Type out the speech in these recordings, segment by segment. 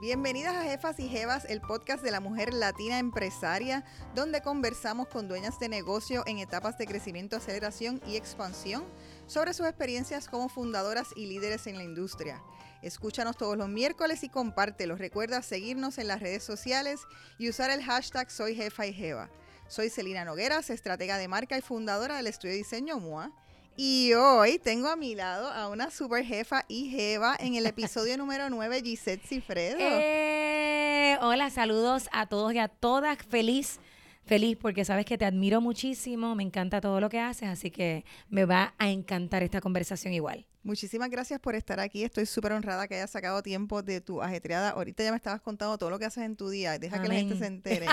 Bienvenidas a Jefas y Jevas, el podcast de la mujer latina empresaria, donde conversamos con dueñas de negocio en etapas de crecimiento, aceleración y expansión sobre sus experiencias como fundadoras y líderes en la industria. Escúchanos todos los miércoles y compártelo. Recuerda seguirnos en las redes sociales y usar el hashtag Soy Jefa y Jeva. Soy Celina Nogueras, estratega de marca y fundadora del estudio de diseño MOA. Y hoy tengo a mi lado a una super jefa y jeva en el episodio número 9, Gisette Cifredo. Eh, hola, saludos a todos y a todas. Feliz, feliz porque sabes que te admiro muchísimo, me encanta todo lo que haces, así que me va a encantar esta conversación igual. Muchísimas gracias por estar aquí. Estoy súper honrada que hayas sacado tiempo de tu ajetreada. Ahorita ya me estabas contando todo lo que haces en tu día. Deja que la gente se entere.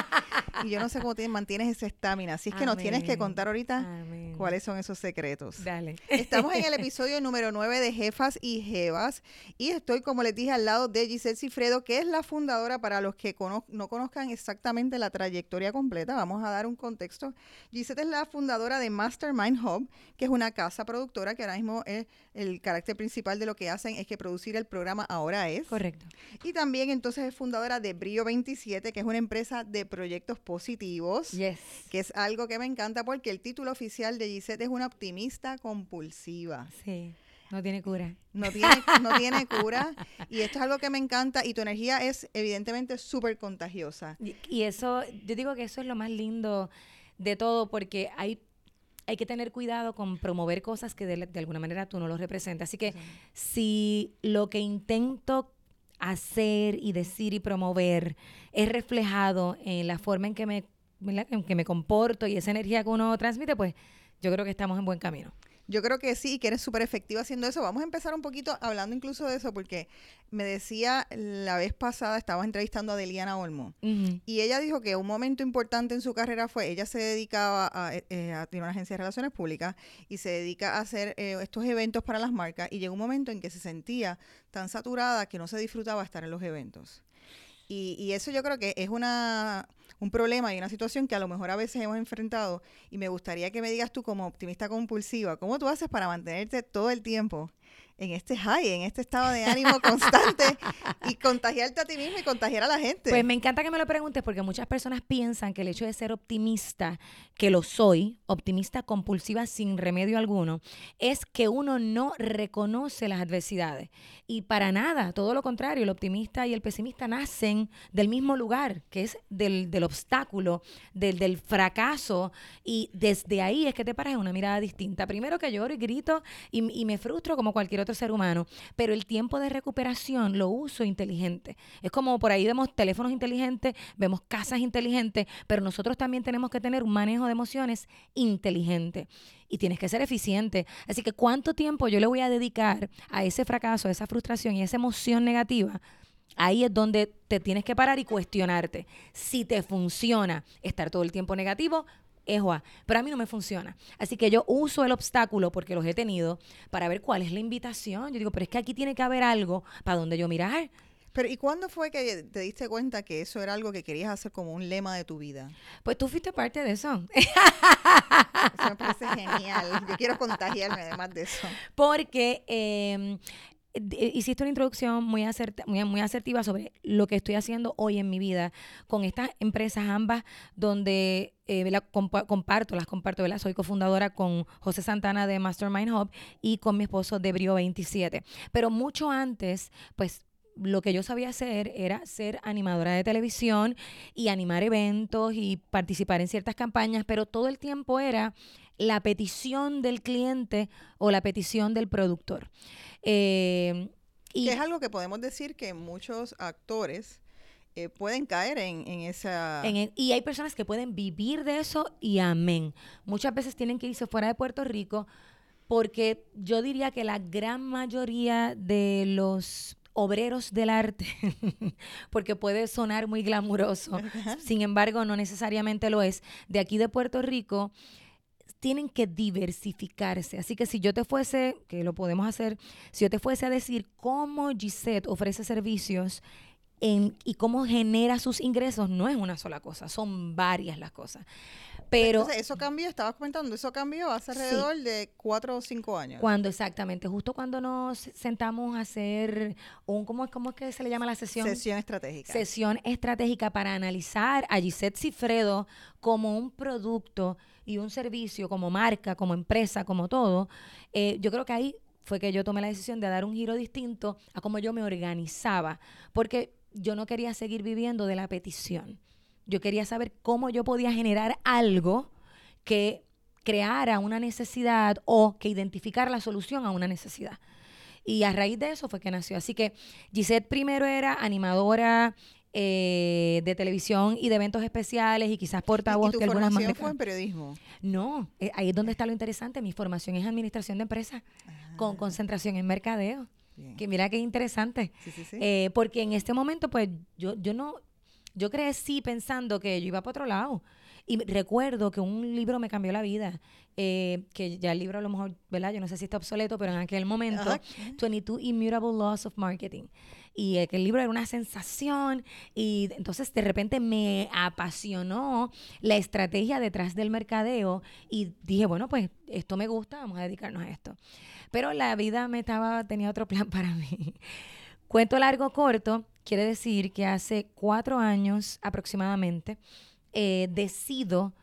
y yo no sé cómo te mantienes esa estamina. Así es que nos tienes que contar ahorita cuáles son esos secretos. Dale. Estamos en el episodio número 9 de Jefas y Jevas. Y estoy, como les dije, al lado de Giselle Cifredo, que es la fundadora para los que no conozcan exactamente la trayectoria completa. Vamos a dar un contexto. Giselle es la fundadora de Mastermind Hub, que es una casa productora que ahora mismo es el carácter principal de lo que hacen es que producir el programa ahora es. Correcto. Y también entonces es fundadora de Brio 27, que es una empresa de proyectos positivos. Yes. Que es algo que me encanta porque el título oficial de Gisette es una optimista compulsiva. Sí. No tiene cura. No tiene, no tiene cura. Y esto es algo que me encanta. Y tu energía es evidentemente súper contagiosa. y, eso, yo digo que eso es lo más lindo de todo, porque hay hay que tener cuidado con promover cosas que de, alguna manera tú no los representas. Así que si lo que intento hacer y decir y promover es reflejado en la forma en que me, en que me comporto y esa energía que uno transmite, pues yo creo que estamos en buen camino. Yo creo que sí, que eres súper efectiva haciendo eso. Vamos a empezar un poquito hablando incluso de eso, porque me decía la vez pasada, estaba entrevistando a Deliana Olmo, y ella dijo que un momento importante en su carrera fue, ella se dedicaba a, eh, eh, una agencia de relaciones públicas y se dedica a hacer eh, estos eventos para las marcas, y llegó un momento en que se sentía tan saturada que no se disfrutaba estar en los eventos. Y, y eso yo creo que es una un problema y una situación que a lo mejor a veces hemos enfrentado y me gustaría que me digas tú como optimista compulsiva, ¿cómo tú haces para mantenerte todo el tiempo en este high, en este estado de ánimo constante y contagiarte a ti mismo y contagiar a la gente. Pues me encanta que me lo preguntes porque muchas personas piensan que el hecho de ser optimista, que lo soy, optimista compulsiva sin remedio alguno, es que uno no reconoce las adversidades. Y para nada, todo lo contrario, el optimista y el pesimista nacen del mismo lugar, que es del, obstáculo, del, del fracaso. Y desde ahí es que te paras en una mirada distinta. Primero que lloro y grito y, y me frustro como cualquier otro ser humano, pero el tiempo de recuperación lo uso inteligente. Es como por ahí vemos teléfonos inteligentes, vemos casas inteligentes, pero nosotros también tenemos que tener un manejo de emociones inteligente y tienes que ser eficiente. Así que cuánto tiempo yo le voy a dedicar a ese fracaso, a esa frustración y a esa emoción negativa. Ahí es donde te tienes que parar y cuestionarte. Si te funciona estar todo el tiempo negativo, Ejoa, pero a mí no me funciona. Así que yo uso el obstáculo porque los he tenido para ver cuál es la invitación. Yo digo, pero es que aquí tiene que haber algo para donde yo mirar. Pero ¿y cuándo fue que te diste cuenta que eso era algo que querías hacer como un lema de tu vida? Pues tú fuiste parte de eso. Eso me parece genial. Yo quiero contagiarme además de eso. Porque eh, hiciste una introducción muy, muy, asertiva sobre lo que estoy haciendo hoy en mi vida con estas empresas ambas donde eh, comparto, las comparto, ¿verdad? Soy cofundadora con José Santana de Mastermind Hub y con mi esposo de Brio 27. Pero mucho antes, pues lo que yo sabía hacer era ser animadora de televisión y animar eventos y participar en ciertas campañas, pero todo el tiempo era la petición del cliente o la petición del productor. Eh, y es algo que podemos decir que muchos actores eh, pueden caer en, esa... y hay personas que pueden vivir de eso y amén. Muchas veces tienen que irse fuera de Puerto Rico porque yo diría que la gran mayoría de los obreros del arte, porque puede sonar muy glamuroso, sin embargo no necesariamente lo es, de aquí de Puerto Rico, tienen que diversificarse. Así que si yo te fuese, que lo podemos hacer, si yo te fuese a decir cómo Gisette ofrece servicios en, y cómo genera sus ingresos, no es una sola cosa, son varias las cosas. Pero Entonces, eso cambió, estabas comentando, eso cambió hace alrededor de cuatro o cinco años. cuando exactamente, justo cuando nos sentamos a hacer un, ¿cómo, cómo es que se le llama la sesión? Sesión estratégica. Sesión estratégica para analizar a Gisette Cifredo como un producto y un servicio, como marca, como empresa, como todo. Eh, yo creo que ahí fue que yo tomé la decisión de dar un giro distinto a cómo yo me organizaba, porque yo no quería seguir viviendo de la petición. Yo quería saber cómo yo podía generar algo que creara una necesidad o que identificara la solución a una necesidad. Y a raíz de eso fue que nació. Así que Gisette primero era animadora eh, de televisión y de eventos especiales y quizás ¿Y, portavoz y tu algunas formación fue en periodismo? No, eh, ahí es donde está lo interesante. Mi formación es administración de empresas con concentración en mercadeo. Bien. Que mira qué interesante. Sí, sí, sí. Eh, porque en este momento, pues, yo, yo no, yo crecí pensando que yo iba para otro lado. Y recuerdo que un libro me cambió la vida, eh, que ya el libro a lo mejor, ¿verdad? Yo no sé si está obsoleto, pero en aquel momento, Ajá. 22 Immutable Laws of Marketing. Y eh, que el libro era una sensación y entonces de repente me apasionó la estrategia detrás del mercadeo y dije, bueno, pues esto me gusta, vamos a dedicarnos a esto. Pero la vida me estaba, tenía otro plan para mí. Cuento largo corto, quiere decir que hace cuatro años aproximadamente eh, decido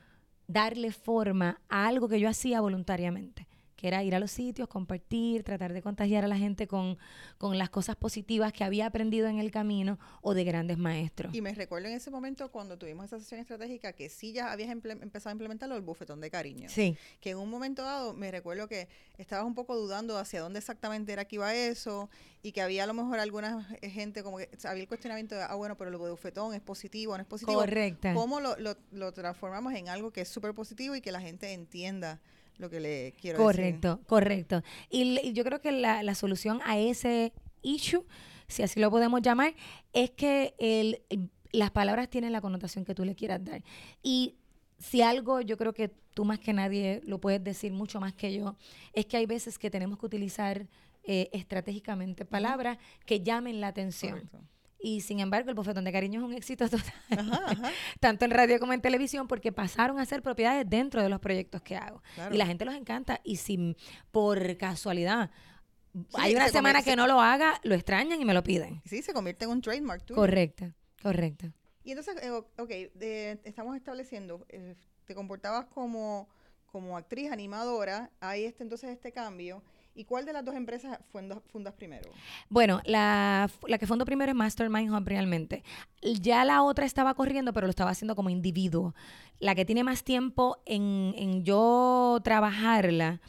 darle forma a algo que yo hacía voluntariamente, que era ir a los sitios, compartir, tratar de contagiar a la gente con, con las cosas positivas que había aprendido en el camino o de grandes maestros. Y me recuerdo en ese momento cuando tuvimos esa sesión estratégica que sí ya habías empezado a implementarlo el bufetón de cariño. Sí, Que en un momento dado me recuerdo que estabas un poco dudando hacia dónde exactamente era que iba eso y que había a lo mejor alguna eh, gente como que o sea, había el cuestionamiento de, ah, bueno, pero el bufetón es positivo, no es positivo. correcta. ¿Cómo lo, lo, lo transformamos en algo que es súper positivo y que la gente entienda lo que le quiero decir? Correcto, correcto. Y, yo creo que la, la solución a ese issue, si así lo podemos llamar, es que el, el- las palabras tienen la connotación que tú le quieras dar. Y si algo, yo creo que tú más que nadie lo puedes decir mucho más que yo, es que hay veces que tenemos que utilizar eh, estratégicamente palabras que llamen la atención. Correcto. Y sin embargo, el bofetón de cariño es un éxito total, Ajá, ajá, tanto en radio como en televisión, porque pasaron a ser propiedades dentro de los proyectos que hago. claro. Y la gente los encanta. Y si por casualidad hay una se semana convierte- que no lo haga, lo extrañan y me lo piden. Sí, se convierte en un trademark tuyo. Correcto, correcto. Y entonces, eh, ok, de- estamos estableciendo, eh, te comportabas como, como actriz animadora, hay este entonces este cambio. ¿Y cuál de las dos empresas fundas, fundas primero? Bueno, la, la que fundó primero es Mastermind Hub realmente. Ya la otra estaba corriendo, pero lo estaba haciendo como individuo. La que tiene más tiempo en, en yo trabajarla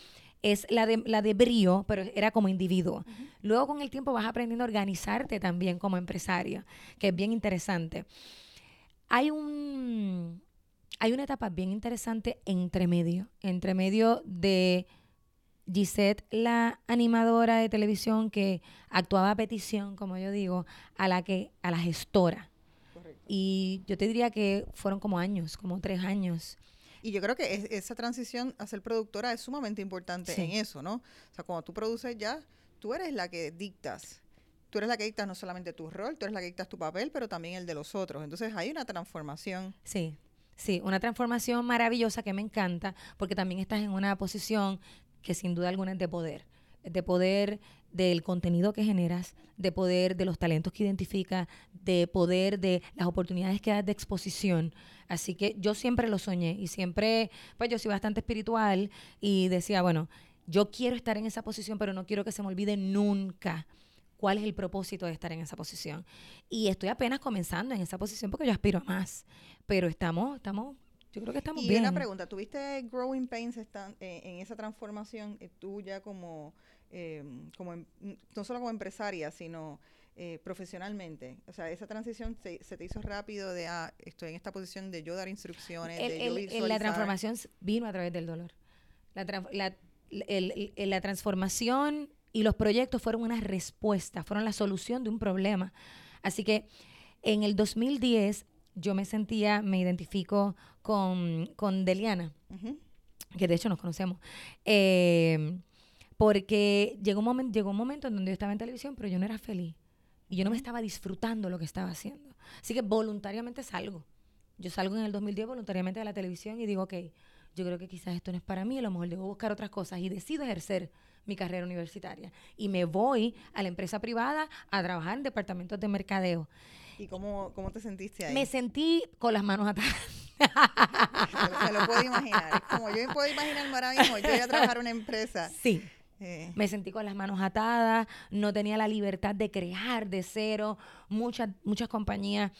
es la de, la de Brío, pero era como individuo. Luego con el tiempo vas aprendiendo a organizarte también como empresario, que es bien interesante. Hay un hay una etapa bien interesante entre medio, entre medio de Gisette, la animadora de televisión que actuaba a petición, como yo digo, a la que a la gestora. Correcto. Y yo te diría que fueron como años, como tres años. Y yo creo que es- esa transición a ser productora es sumamente importante Sí. en eso, ¿no? O sea, cuando tú produces ya, tú eres la que dictas. Tú eres la que dictas no solamente tu rol, tú eres la que dictas tu papel, pero también el de los otros. Entonces hay una transformación. Sí, sí, una transformación maravillosa que me encanta porque también estás en una posición que sin duda alguna es de poder, de poder del contenido que generas, de poder de los talentos que identificas, de poder de las oportunidades que das de exposición. Así que yo siempre lo soñé y siempre, pues yo soy bastante espiritual y decía, bueno, yo quiero estar en esa posición, pero no quiero que se me olvide nunca cuál es el propósito de estar en esa posición. Y estoy apenas comenzando en esa posición porque yo aspiro a más. Pero estamos, estamos, yo creo que estamos y bien. una pregunta, ¿tuviste growing pains están, eh, en esa transformación eh, tú ya como, eh, como em- no solo como empresaria, sino eh, profesionalmente? O sea, esa transición se, se te hizo rápido de, ah, estoy en esta posición de yo dar instrucciones, El- de yo el- la visualizar. transformación s- vino a través del dolor. La, la- el- la transformación y los proyectos fueron una respuesta, fueron la solución de un problema. Así que en el 2010 yo me sentía, me identifico con, con Deliana. Que de hecho nos conocemos, eh, porque llegó un, momento, llegó un momento en donde yo estaba en televisión, pero yo no era feliz. Y yo no me estaba disfrutando lo que estaba haciendo. Así que voluntariamente salgo. yo salgo en el 2010 voluntariamente de la televisión y digo, ok, yo creo que quizás esto no es para mí, a lo mejor debo buscar otras cosas y decido ejercer mi carrera universitaria. Y me voy a la empresa privada a trabajar en departamentos de mercadeo. ¿Y cómo, cómo te sentiste ahí? Me sentí con las manos atadas. me, lo puedo imaginar. Como yo me puedo imaginar ahora mismo, yo voy a trabajar en una empresa. Sí. Eh. Me sentí con las manos atadas, no tenía la libertad de crear de cero. Muchas, muchas compañías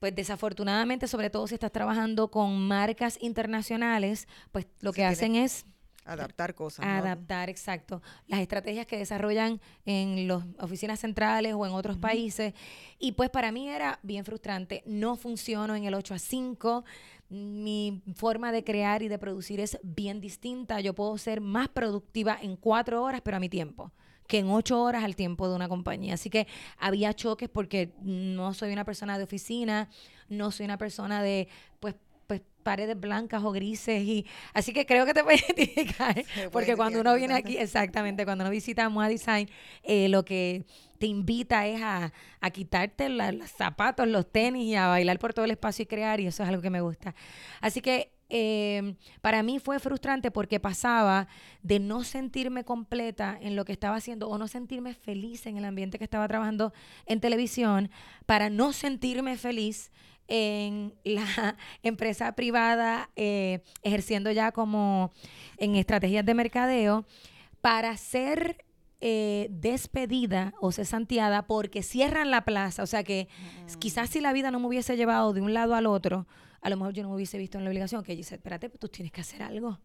pues desafortunadamente, sobre todo si estás trabajando con marcas internacionales, pues lo que hacen es Adaptar cosas. Adaptar, exacto. Las estrategias que desarrollan en las oficinas centrales o en otros países. Y pues para mí era bien frustrante. No funciono en el 8 a 5. Mi forma de crear y de producir es bien distinta. Yo puedo ser más productiva en cuatro horas, pero a mi tiempo que en ocho horas al tiempo de una compañía. Así que había choques porque no soy una persona de oficina, no soy una persona de, pues, pues paredes blancas o grises y así que creo que te puedes identificar porque cuando uno viene aquí exactamente cuando uno visita Moa Design eh, lo que te invita es a, quitarte los zapatos los tenis y a bailar por todo el espacio y crear y eso es algo que me gusta. Así que eh, para mí fue frustrante porque pasaba de no sentirme completa en lo que estaba haciendo o no sentirme feliz en el ambiente que estaba trabajando en televisión para no sentirme feliz en la empresa privada, eh, ejerciendo ya como en estrategias de mercadeo, para ser eh, despedida o cesanteada porque cierran la plaza. O sea que mm. quizás si la vida no me hubiese llevado de un lado al otro, a lo mejor yo no me hubiese visto en la obligación que dice, espérate, tú tienes que hacer algo.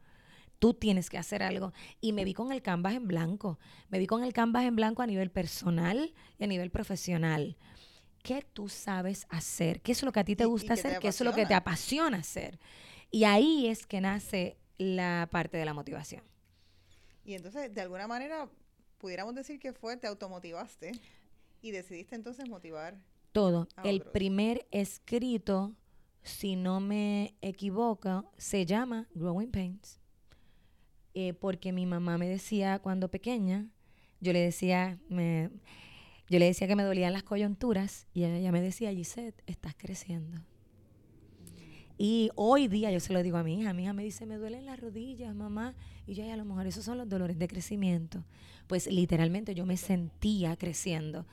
Tú tienes que hacer algo. Y me vi con el canvas en blanco. Me vi con el canvas en blanco a nivel personal y a nivel profesional. ¿Qué tú sabes hacer? ¿Qué es lo que a ti te gusta hacer? ¿Qué es lo que te apasiona hacer? Y ahí es que nace la parte de la motivación. Y entonces, de alguna manera, pudiéramos decir que fue, te automotivaste y decidiste entonces motivar. Todo. el primer escrito si no me equivoco, se llama Growing Pains. Eh, porque mi mamá me decía cuando pequeña, yo le decía, me, yo le decía que me dolían las coyunturas y ella me decía, Gisette, estás creciendo. Y hoy día yo se lo digo a mi hija, mi hija me dice, me duelen las rodillas, mamá. Y yo, a lo mejor esos son los dolores de crecimiento. Pues literalmente yo me sentía creciendo.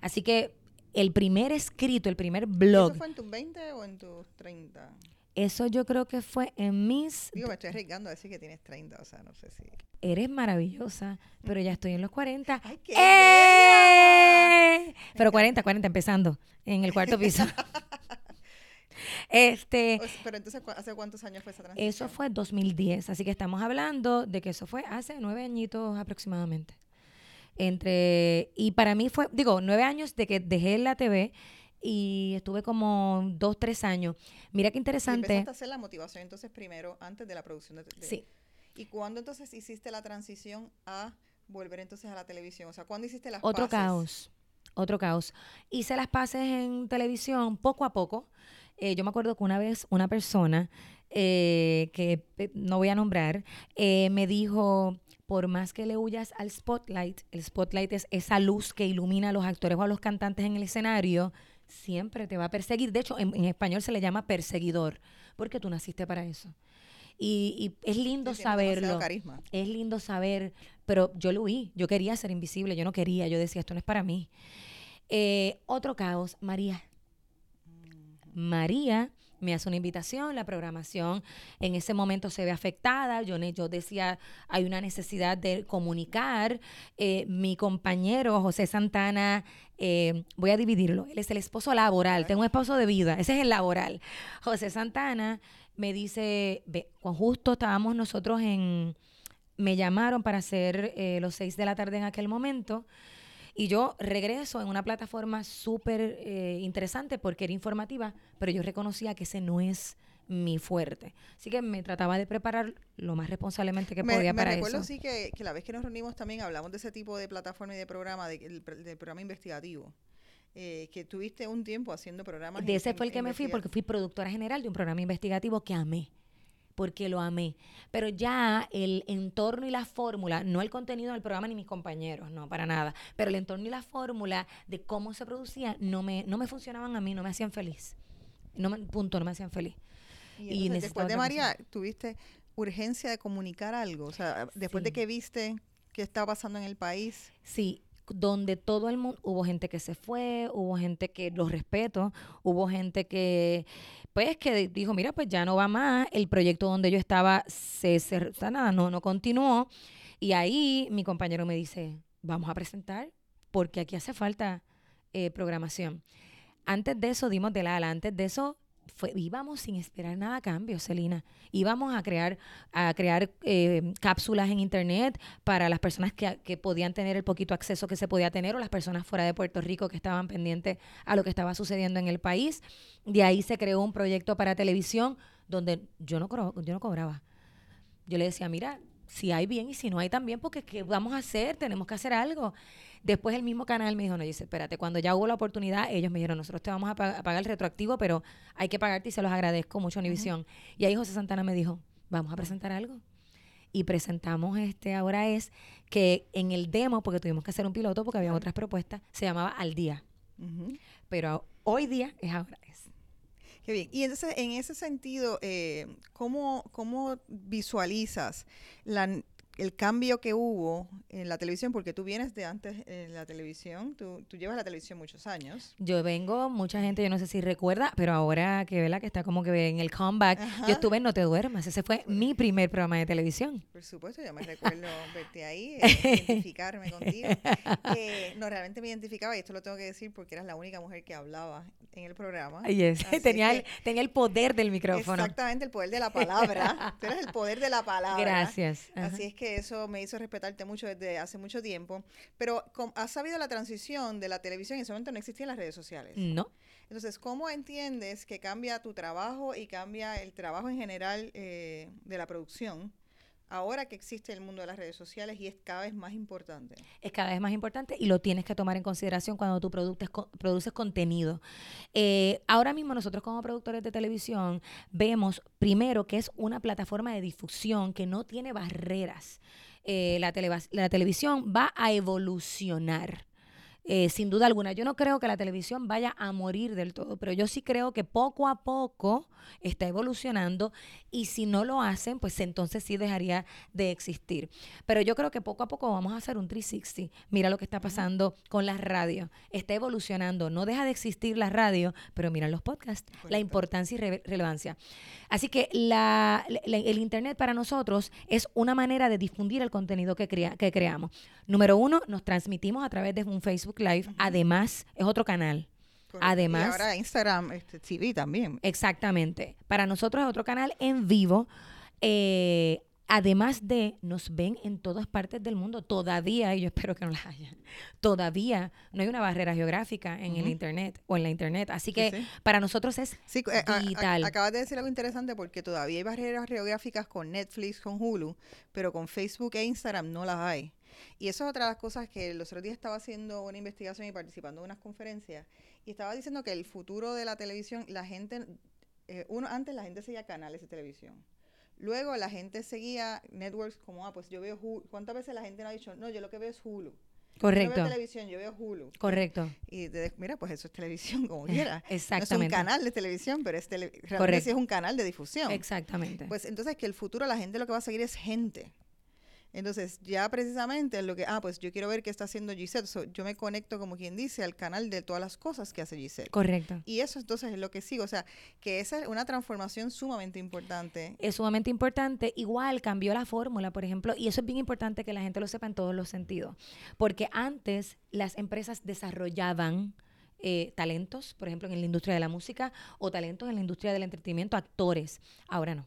Así que el primer escrito, el primer blog. ¿Eso fue en tus 20 o en tus 30? Eso yo creo que fue en mis... Digo, me estoy arriesgando a decir que tienes 30, o sea, no sé si... Eres maravillosa, pero ya estoy en los 40. ¡Ay, qué ¡Eh! Pero 40, 40, empezando, en el cuarto piso. este, pero entonces, ¿hace cuántos años fue esa transición? Eso fue 2010, así que estamos hablando de que eso fue hace nueve añitos aproximadamente entre y para mí fue digo nueve años de que dejé la TV y estuve como dos tres años. Mira qué interesante y empezaste a hacer la motivación entonces primero antes de la producción de, sí. Y cuándo entonces hiciste la transición a volver entonces a la televisión o sea cuándo hiciste las otro caos otro caos. Hice las pases en televisión poco a poco. Eh, yo me acuerdo que una vez una persona eh, que eh, no voy a nombrar me dijo por más que le huyas al spotlight, el spotlight es esa luz que ilumina a los actores o a los cantantes en el escenario, siempre te va a perseguir. De hecho, en, español se le llama perseguidor, porque tú naciste para eso. Y, es lindo saberlo. Es lindo saber, pero yo lo huí. Yo quería ser invisible, yo no quería. Yo decía, esto no es para mí. Eh, otro caos, María. María me hace una invitación, la programación en ese momento se ve afectada, yo, yo decía, hay una necesidad de comunicar, eh, mi compañero José Santana, eh, voy a dividirlo, él es el esposo laboral, tengo un esposo de vida, ese es el laboral. José Santana me dice, ve, justo estábamos nosotros en, me llamaron para hacer eh, los seis de la tarde en aquel momento, y yo regreso en una plataforma súper eh, interesante porque era informativa, pero yo reconocía que ese no es mi fuerte. Así que me trataba de preparar lo más responsablemente que podía para eso. Me recuerdo sí que, la vez que nos reunimos también hablamos de ese tipo de plataforma y de programa, del programa investigativo. Eh, que tuviste un tiempo haciendo programas. De ese fue el que me fui porque fui productora general de un programa investigativo que amé porque lo amé. Pero ya el entorno y la fórmula, no el contenido del programa ni mis compañeros, no, para nada, pero el entorno y la fórmula de cómo se producía no me, no me funcionaban a mí, no me hacían feliz. No me, punto, no me hacían feliz. Y, después de María, tuviste urgencia de comunicar algo, o sea, después de que viste qué estaba pasando en el país. Sí, donde todo el mundo, hubo gente que se fue, hubo gente que los respeto, hubo gente que, pues, que dijo, mira, pues ya no va más, el proyecto donde yo estaba se, se nada, no, no continuó. Y ahí mi compañero me dice, vamos a presentar, porque aquí hace falta eh, programación. Antes de eso dimos de la ala, antes de eso fue, íbamos sin esperar nada a cambio, Celina. Íbamos a crear, a crear eh, cápsulas en internet para las personas que, que, podían tener el poquito acceso que se podía tener o las personas fuera de Puerto Rico que estaban pendientes a lo que estaba sucediendo en el país. De ahí se creó un proyecto para televisión donde yo no, yo no cobraba. Yo le decía, mira, si hay bien y si no hay también, porque ¿qué vamos a hacer? Tenemos que hacer algo. Después el mismo canal me dijo, no, dice, espérate, cuando ya hubo la oportunidad, ellos me dijeron, nosotros te vamos a, pagar el retroactivo, pero hay que pagarte y se los agradezco mucho, Univisión. Y ahí José Santana me dijo, vamos a presentar algo. Y presentamos este, ahora es que en el demo, porque tuvimos que hacer un piloto porque había otras propuestas, se llamaba Al Día. Pero hoy día es ahora es. Qué bien. Y entonces, en ese sentido, eh, ¿cómo, ¿cómo visualizas la el cambio que hubo en la televisión, porque tú vienes de antes en la televisión, tú, tú, llevas la televisión muchos años. Yo vengo, mucha gente, yo no sé si recuerda, pero ahora que vela que está como que en el comeback, yo estuve en No Te Duermas, ese fue mi primer programa de televisión. Por supuesto, yo me recuerdo verte ahí, eh, identificarme contigo. Eh, no, realmente me identificaba, y esto lo tengo que decir porque eras la única mujer que hablaba en el programa. Yes. tenía, el, tenía el poder del micrófono. Exactamente, el poder de la palabra. tú eres el poder de la palabra. Gracias. Así es que eso me hizo respetarte mucho desde hace mucho tiempo. Pero ¿has sabido la transición de la televisión? En ese momento no existían las redes sociales. No. Entonces, ¿cómo entiendes que cambia tu trabajo y cambia el trabajo en general eh, de la producción? Ahora que existe el mundo de las redes sociales y es cada vez más importante. Es cada vez más importante y lo tienes que tomar en consideración cuando tú produces, produces contenido. Eh, ahora mismo nosotros como productores de televisión vemos primero que es una plataforma de difusión que no tiene barreras. Eh, la, la televisión va a evolucionar. Eh, sin duda alguna. Yo no creo que la televisión vaya a morir del todo, pero yo sí creo que poco a poco está evolucionando y si no lo hacen, pues entonces sí dejaría de existir. Pero yo creo que poco a poco vamos a hacer un 360. Mira lo que está pasando con las radios. Está evolucionando. No deja de existir la radio, pero mira los podcasts, la importancia y relevancia. Así que la, el Internet para nosotros es una manera de difundir el contenido que, crea, que creamos. Número uno, nos transmitimos a través de un Facebook Live. Además, es otro canal. Además. Y ahora Instagram este, TV también. Exactamente. Para nosotros es otro canal en vivo. Eh, además de, nos ven en todas partes del mundo. Todavía, y yo espero que no las haya, todavía no hay una barrera geográfica en el Internet o en la Internet. Así que para nosotros es eh, vital. acabas de decir algo interesante porque todavía hay barreras geográficas con Netflix, con Hulu, pero con Facebook e Instagram no las hay. Y eso es otra de las cosas que los otros días estaba haciendo una investigación y participando en unas conferencias y estaba diciendo que el futuro de la televisión, la gente, eh, uno antes la gente seguía canales de televisión Luego la gente seguía networks como, ah, pues yo veo Hulu. ¿Cuántas veces la gente no ha dicho, no, yo lo que veo es Hulu? Correcto. Yo veo televisión, yo veo Hulu. Correcto. Y mira, pues eso es televisión como quiera. Exactamente. No es un canal de televisión, pero es realmente sí es un canal de difusión. Exactamente. Pues entonces que el futuro la gente lo que va a seguir es gente. Entonces, ya precisamente lo que, ah, pues yo quiero ver qué está haciendo Giselle. yo me conecto, como quien dice, al canal de todas las cosas que hace Giselle. Correcto. Y eso entonces es lo que sigo. O sea, que esa es una transformación sumamente importante. Es sumamente importante. Igual cambió la fórmula, por ejemplo, y eso es bien importante que la gente lo sepa en todos los sentidos. Porque antes las empresas desarrollaban eh, talentos, por ejemplo, en la industria de la música o talentos en la industria del entretenimiento, actores. Ahora no.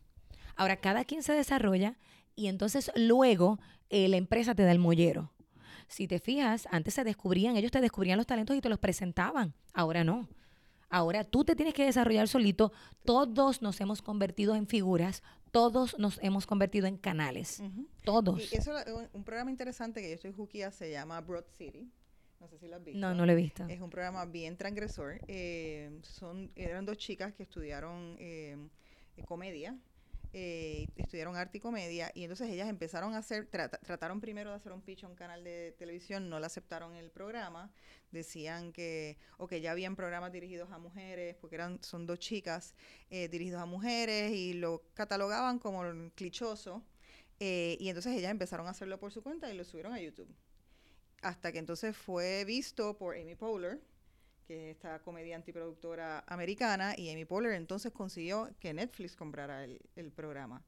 Ahora cada quien se desarrolla y entonces luego eh, la empresa te da el mollero. Si te fijas, antes se descubrían, ellos te descubrían los talentos y te los presentaban. Ahora no. Ahora tú te tienes que desarrollar solito. Todos nos hemos convertido en figuras, todos nos hemos convertido en canales. Todos. Y eso, un, un programa interesante que yo estoy juquía se llama Broad City. No sé si lo has visto. No, no lo he visto. Es un programa bien transgresor. Eh, son, eran dos chicas que estudiaron eh, comedia eh, estudiaron arte y comedia y entonces ellas empezaron a hacer, trataron primero de hacer un pitch a un canal de televisión, no le aceptaron el programa, decían que, o que ya habían programas dirigidos a mujeres, porque eran, son dos chicas eh, dirigidos a mujeres y lo catalogaban como clichoso eh, y entonces ellas empezaron a hacerlo por su cuenta y lo subieron a YouTube. Hasta que entonces fue visto por Amy Poehler, que es esta comediante y productora americana, y Amy Poehler entonces consiguió que Netflix comprara el, programa.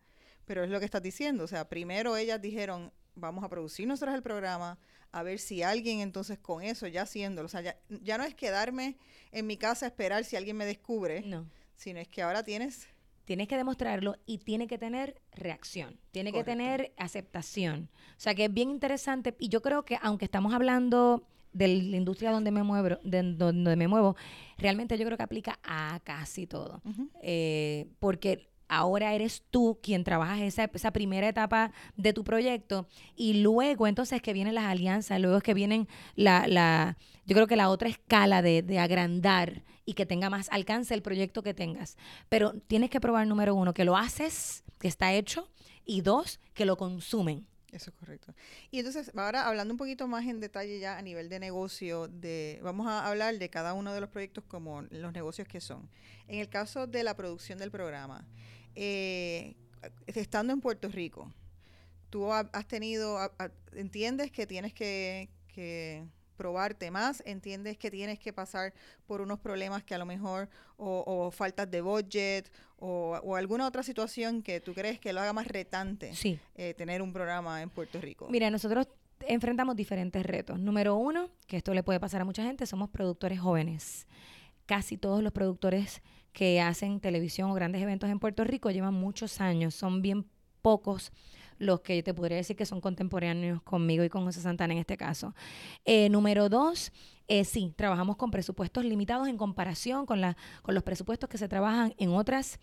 Pero es lo que estás diciendo, o sea, primero ellas dijeron, vamos a producir nosotros el programa, a ver si alguien entonces con eso, ya haciéndolo, o sea, ya, no es quedarme en mi casa a esperar si alguien me descubre, no. sino es que ahora tienes... Tienes que demostrarlo y tiene que tener reacción, tiene que tener aceptación. O sea, que es bien interesante y yo creo que aunque estamos hablando de la industria donde me muevo, de, donde me muevo, realmente yo creo que aplica a casi todo. Eh, porque ahora eres tú quien trabajas esa, esa primera etapa de tu proyecto y luego entonces que vienen las alianzas, luego es que vienen la, la yo creo que la otra escala de, de, agrandar y que tenga más alcance el proyecto que tengas. Pero tienes que probar, número uno, que lo haces, que está hecho, y dos, que lo consumen. Eso es correcto. Y entonces, ahora hablando un poquito más en detalle ya a nivel de negocio, de, vamos a hablar de cada uno de los proyectos como los negocios que son. En el caso de la producción del programa, eh, estando en Puerto Rico, tú has tenido, entiendes que tienes que, que probarte más, entiendes que tienes que pasar por unos problemas que a lo mejor, o, o faltas de budget, o, alguna otra situación que tú crees que lo haga más retante eh, tener un programa en Puerto Rico. Mira, nosotros enfrentamos diferentes retos. Número uno, que esto le puede pasar a mucha gente, somos productores jóvenes. Casi todos los productores que hacen televisión o grandes eventos en Puerto Rico llevan muchos años, son bien pocos los que te podría decir que son contemporáneos conmigo y con José Santana en este caso. Eh, número dos, eh, sí, trabajamos con presupuestos limitados en comparación con, la, con los presupuestos que se trabajan en otras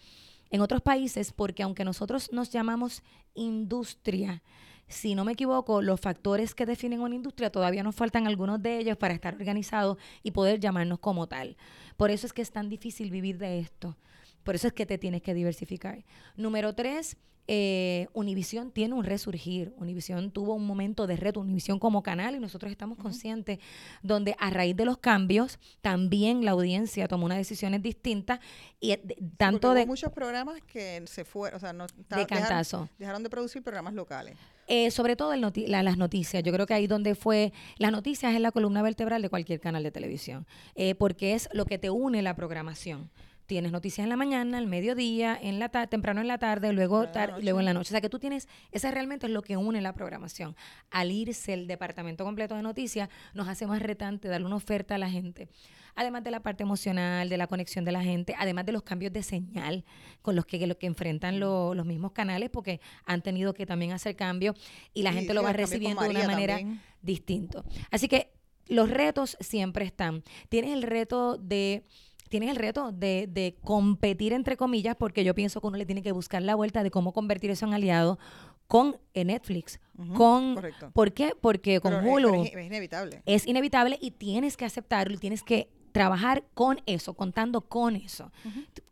en otros países, porque aunque nosotros nos llamamos industria, si no me equivoco, los factores que definen una industria todavía nos faltan algunos de ellos para estar organizados y poder llamarnos como tal. Por eso es que es tan difícil vivir de esto. Por eso es que te tienes que diversificar. Número tres, eh, Univisión tiene un resurgir. Univisión tuvo un momento de reto, Univisión como canal, y nosotros estamos conscientes donde a raíz de los cambios también la audiencia tomó unas decisiones distintas y eh, tanto de muchos programas que se fueron, o sea, no de cantazo. Dejaron, de producir programas locales. Eh, sobre todo las noticias. Yo creo que ahí donde fue las noticias es la columna vertebral de cualquier canal de televisión, eh, porque es lo que te une la programación tienes noticias en la mañana, al mediodía, en la temprano en la tarde, luego tarde, luego en la noche. O sea que tú tienes, esa realmente es lo que une la programación. Al irse el departamento completo de noticias, nos hace más retante darle una oferta a la gente. Además de la parte emocional, de la conexión de la gente, además de los cambios de señal con los que, lo que enfrentan los mismos canales, porque han tenido que también hacer cambios y la gente lo va recibiendo de una manera distinta. Así que los retos siempre están. Tienes el reto de tienes el reto de, de, competir, entre comillas, porque yo pienso que uno le tiene que buscar la vuelta de cómo convertir eso en aliado con eh, Netflix, con... ¿Por qué? Porque con Hulu... Es, inevitable. Es inevitable y tienes que aceptarlo y tienes que trabajar con eso, contando con eso.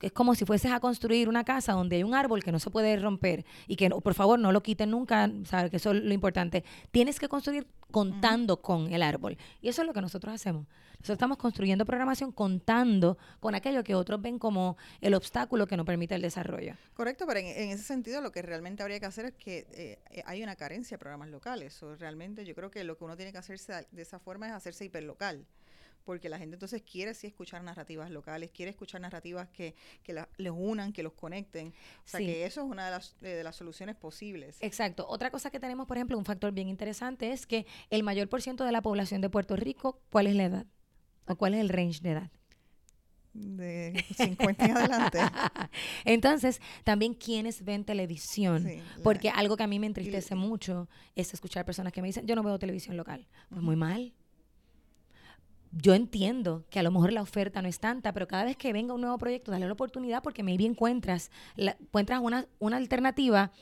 Es como si fueses a construir una casa donde hay un árbol que no se puede romper y que, por favor, no lo quiten nunca, ¿sabes? Que eso es lo importante. Tienes que construir contando con el árbol. Y eso es lo que nosotros hacemos. Nosotros estamos construyendo programación contando con aquello que otros ven como el obstáculo que no permite el desarrollo. Correcto, pero en, ese sentido lo que realmente habría que hacer es que eh, hay una carencia de programas locales. O realmente yo creo que lo que uno tiene que hacerse de esa forma es hacerse hiperlocal porque la gente entonces quiere sí escuchar narrativas locales, quiere escuchar narrativas que, que les unan, que los conecten. O sea, que eso es una de las, de las soluciones posibles. Exacto. Otra cosa que tenemos, por ejemplo, un factor bien interesante es que el mayor por ciento de la población de Puerto Rico, ¿cuál es la edad? ¿O cuál es el range de edad? de 50 en adelante. Entonces, también quienes ven televisión, porque algo que a mí me entristece mucho es escuchar personas que me dicen, yo no veo televisión local. Pues muy mal, yo entiendo que a lo mejor la oferta no es tanta, pero cada vez que venga un nuevo proyecto, dale la oportunidad porque maybe encuentras, encuentras una, una alternativa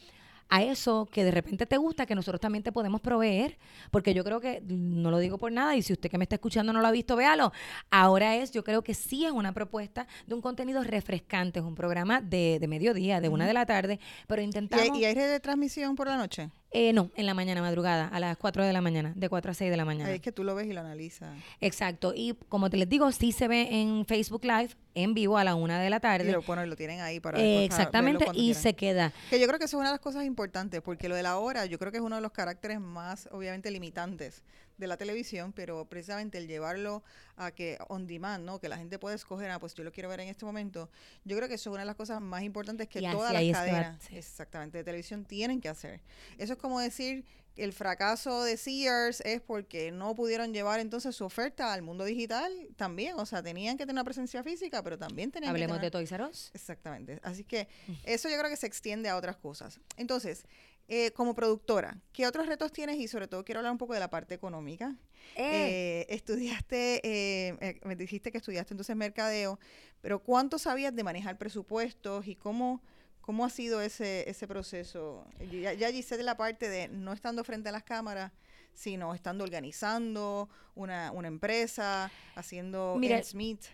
a eso que de repente te gusta, que nosotros también te podemos proveer, porque yo creo que, no lo digo por nada, y si usted que me está escuchando no lo ha visto, véalo. Ahora es, yo creo que sí es una propuesta de un contenido refrescante, es un programa de, de mediodía, de una de la tarde, pero intentamos... ¿Y, ¿Y hay de transmisión por la noche? Eh, no, en la mañana, madrugada, a las 4 de la mañana, de 4 a 6 de la mañana. es que tú lo ves y lo analizas. Exacto. Y como te les digo, sí se ve en Facebook Live, en vivo, a la 1 de la tarde. Y lo, bueno, lo tienen ahí para. exactamente, y se queda. Que yo creo que eso es una de las cosas importantes, porque lo de la hora, yo creo que es uno de los caracteres más, obviamente, limitantes de la televisión, pero precisamente el llevarlo a que on demand, ¿no? Que la gente puede escoger, ah, pues yo lo quiero ver en este momento. Yo creo que eso es una de las cosas más importantes que todas las cadenas, exactamente, de televisión tienen que hacer. Eso es como decir el fracaso de Sears es porque no pudieron llevar entonces su oferta al mundo digital también. O sea, tenían que tener una presencia física, pero también tenían Hablemos que tener... de Toys R Us. Exactamente. Así que eso yo creo que se extiende a otras cosas. Entonces, eh, como productora, ¿qué otros retos tienes? Y sobre todo quiero hablar un poco de la parte económica. Eh. Eh, estudiaste, me dijiste que estudiaste entonces mercadeo, pero ¿cuánto sabías de manejar presupuestos y cómo, cómo ha sido ese, ese proceso? Ya, ya de la parte de no estando frente a las cámaras, sino estando organizando una, una empresa, haciendo Mira,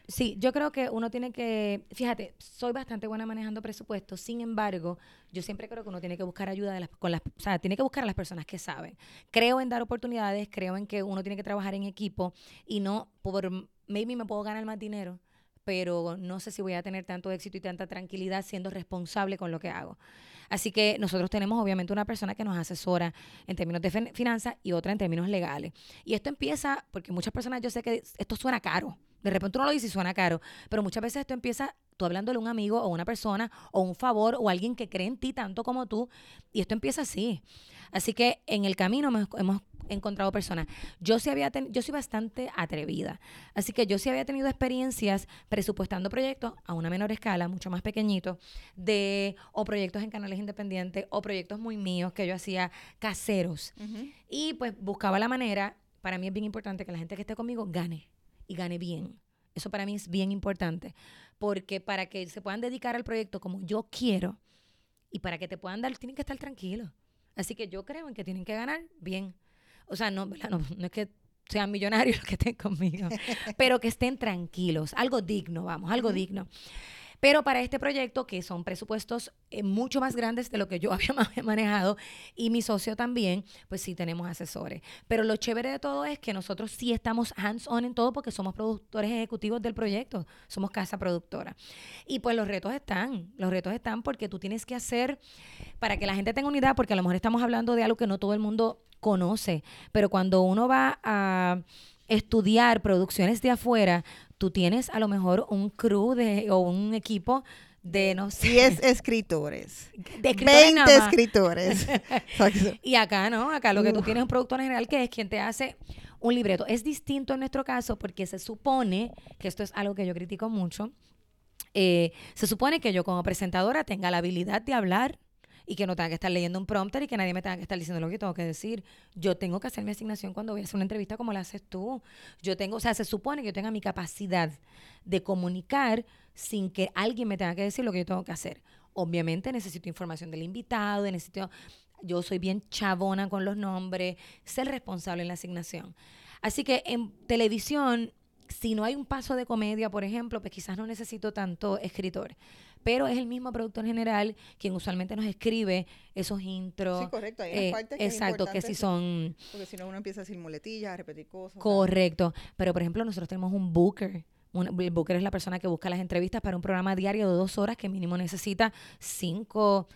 Sí, yo creo que uno tiene que, fíjate, soy bastante buena manejando presupuestos, sin embargo, yo siempre creo que uno tiene que buscar ayuda de las, con las, o sea, tiene que buscar a las personas que saben. Creo en dar oportunidades, creo en que uno tiene que trabajar en equipo y no por, maybe me puedo ganar más dinero, pero no sé si voy a tener tanto éxito y tanta tranquilidad siendo responsable con lo que hago. Así que nosotros tenemos obviamente una persona que nos asesora en términos de finanzas y otra en términos legales. Y esto empieza, porque muchas personas, yo sé que esto suena caro. De repente uno lo dice y suena caro, pero muchas veces esto empieza tú hablándole a un amigo o una persona o un favor o alguien que cree en ti tanto como tú y esto empieza así. Así que en el camino hemos encontrado personas. Yo sí había yo soy bastante atrevida. Así que yo sí había tenido experiencias presupuestando proyectos a una menor escala, mucho más pequeñitos, de o proyectos en canales independientes o proyectos muy míos que yo hacía caseros. Y pues buscaba la manera, para mí es bien importante que la gente que esté conmigo gane y gane bien. Eso para mí es bien importante, porque para que se puedan dedicar al proyecto como yo quiero y para que te puedan dar, tienen que estar tranquilos. Así que yo creo en que tienen que ganar bien. O sea, no, no, no es que sean millonarios los que estén conmigo, pero que estén tranquilos, algo digno, vamos, algo digno. Pero para este proyecto, que son presupuestos eh, mucho más grandes de lo que yo había manejado y mi socio también, pues sí tenemos asesores. Pero lo chévere de todo es que nosotros sí estamos hands-on en todo porque somos productores ejecutivos del proyecto, somos casa productora. Y pues los retos están, los retos están porque tú tienes que hacer, para que la gente tenga unidad, porque a lo mejor estamos hablando de algo que no todo el mundo conoce, pero cuando uno va a estudiar producciones de afuera, tú tienes a lo mejor un crew de, o un equipo de no sé. 10 escritores. De escritores 20 escritores. y acá, ¿no? Acá lo que tú tienes es un productor general que es quien te hace un libreto. Es distinto en nuestro caso porque se supone, que esto es algo que yo critico mucho, eh, se supone que yo como presentadora tenga la habilidad de hablar y que no tenga que estar leyendo un prompter y que nadie me tenga que estar diciendo lo que tengo que decir. Yo tengo que hacer mi asignación cuando voy a hacer una entrevista como la haces tú. Yo tengo, o sea, se supone que yo tenga mi capacidad de comunicar sin que alguien me tenga que decir lo que yo tengo que hacer. Obviamente necesito información del invitado, necesito yo soy bien chabona con los nombres, ser responsable en la asignación. Así que en televisión, si no hay un paso de comedia, por ejemplo, pues quizás no necesito tanto escritor pero es el mismo productor general quien usualmente nos escribe esos intros. Sí, correcto, hay eh, partes que Exacto, que si son... Porque si no uno empieza a decir muletillas, a repetir cosas. Correcto, pero por ejemplo nosotros tenemos un booker. el booker es la persona que busca las entrevistas para un programa diario de dos horas que mínimo necesita cinco,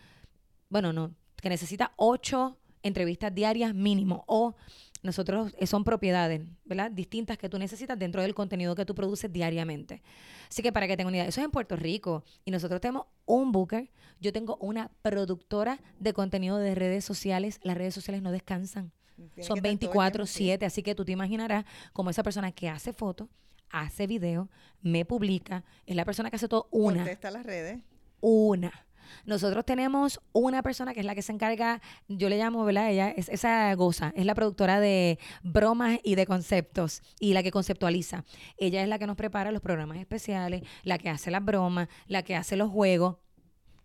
bueno, no, que necesita ocho entrevistas diarias mínimo o nosotros son propiedades, ¿verdad? Distintas que tú necesitas dentro del contenido que tú produces diariamente. Así que para que tengan una idea, eso es en Puerto Rico y nosotros tenemos un booker, yo tengo una productora de contenido de redes sociales, las redes sociales no descansan. son 24/7, así que tú te imaginarás como esa persona que hace fotos, hace video, me publica, es la persona que hace todo una. Contesta las redes. Una nosotros tenemos una persona que es la que se encarga, yo le llamo, ¿verdad? Ella es esa goza, es la productora de bromas y de conceptos y la que conceptualiza. Ella es la que nos prepara los programas especiales, la que hace las bromas, la que hace los juegos.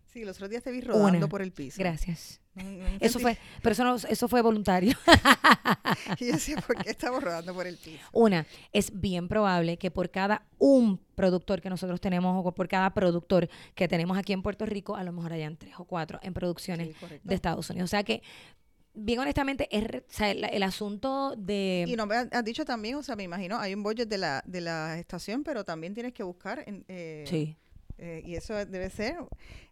Sí, los otros días te vi rodando por el piso. Gracias. Eso fue, pero eso, no, eso fue voluntario. y yo decía, ¿por qué estamos rodando por el piso? Una, es bien probable que por cada un productor que nosotros tenemos o por cada productor que tenemos aquí en Puerto Rico, a lo mejor hayan tres o cuatro en producciones de Estados Unidos. O sea que bien honestamente, es, el, asunto de... Y no me has dicho también, o sea, me imagino, hay un budget de la, de la estación, pero también tienes que buscar... En, eh, sí. Eh, y eso debe ser,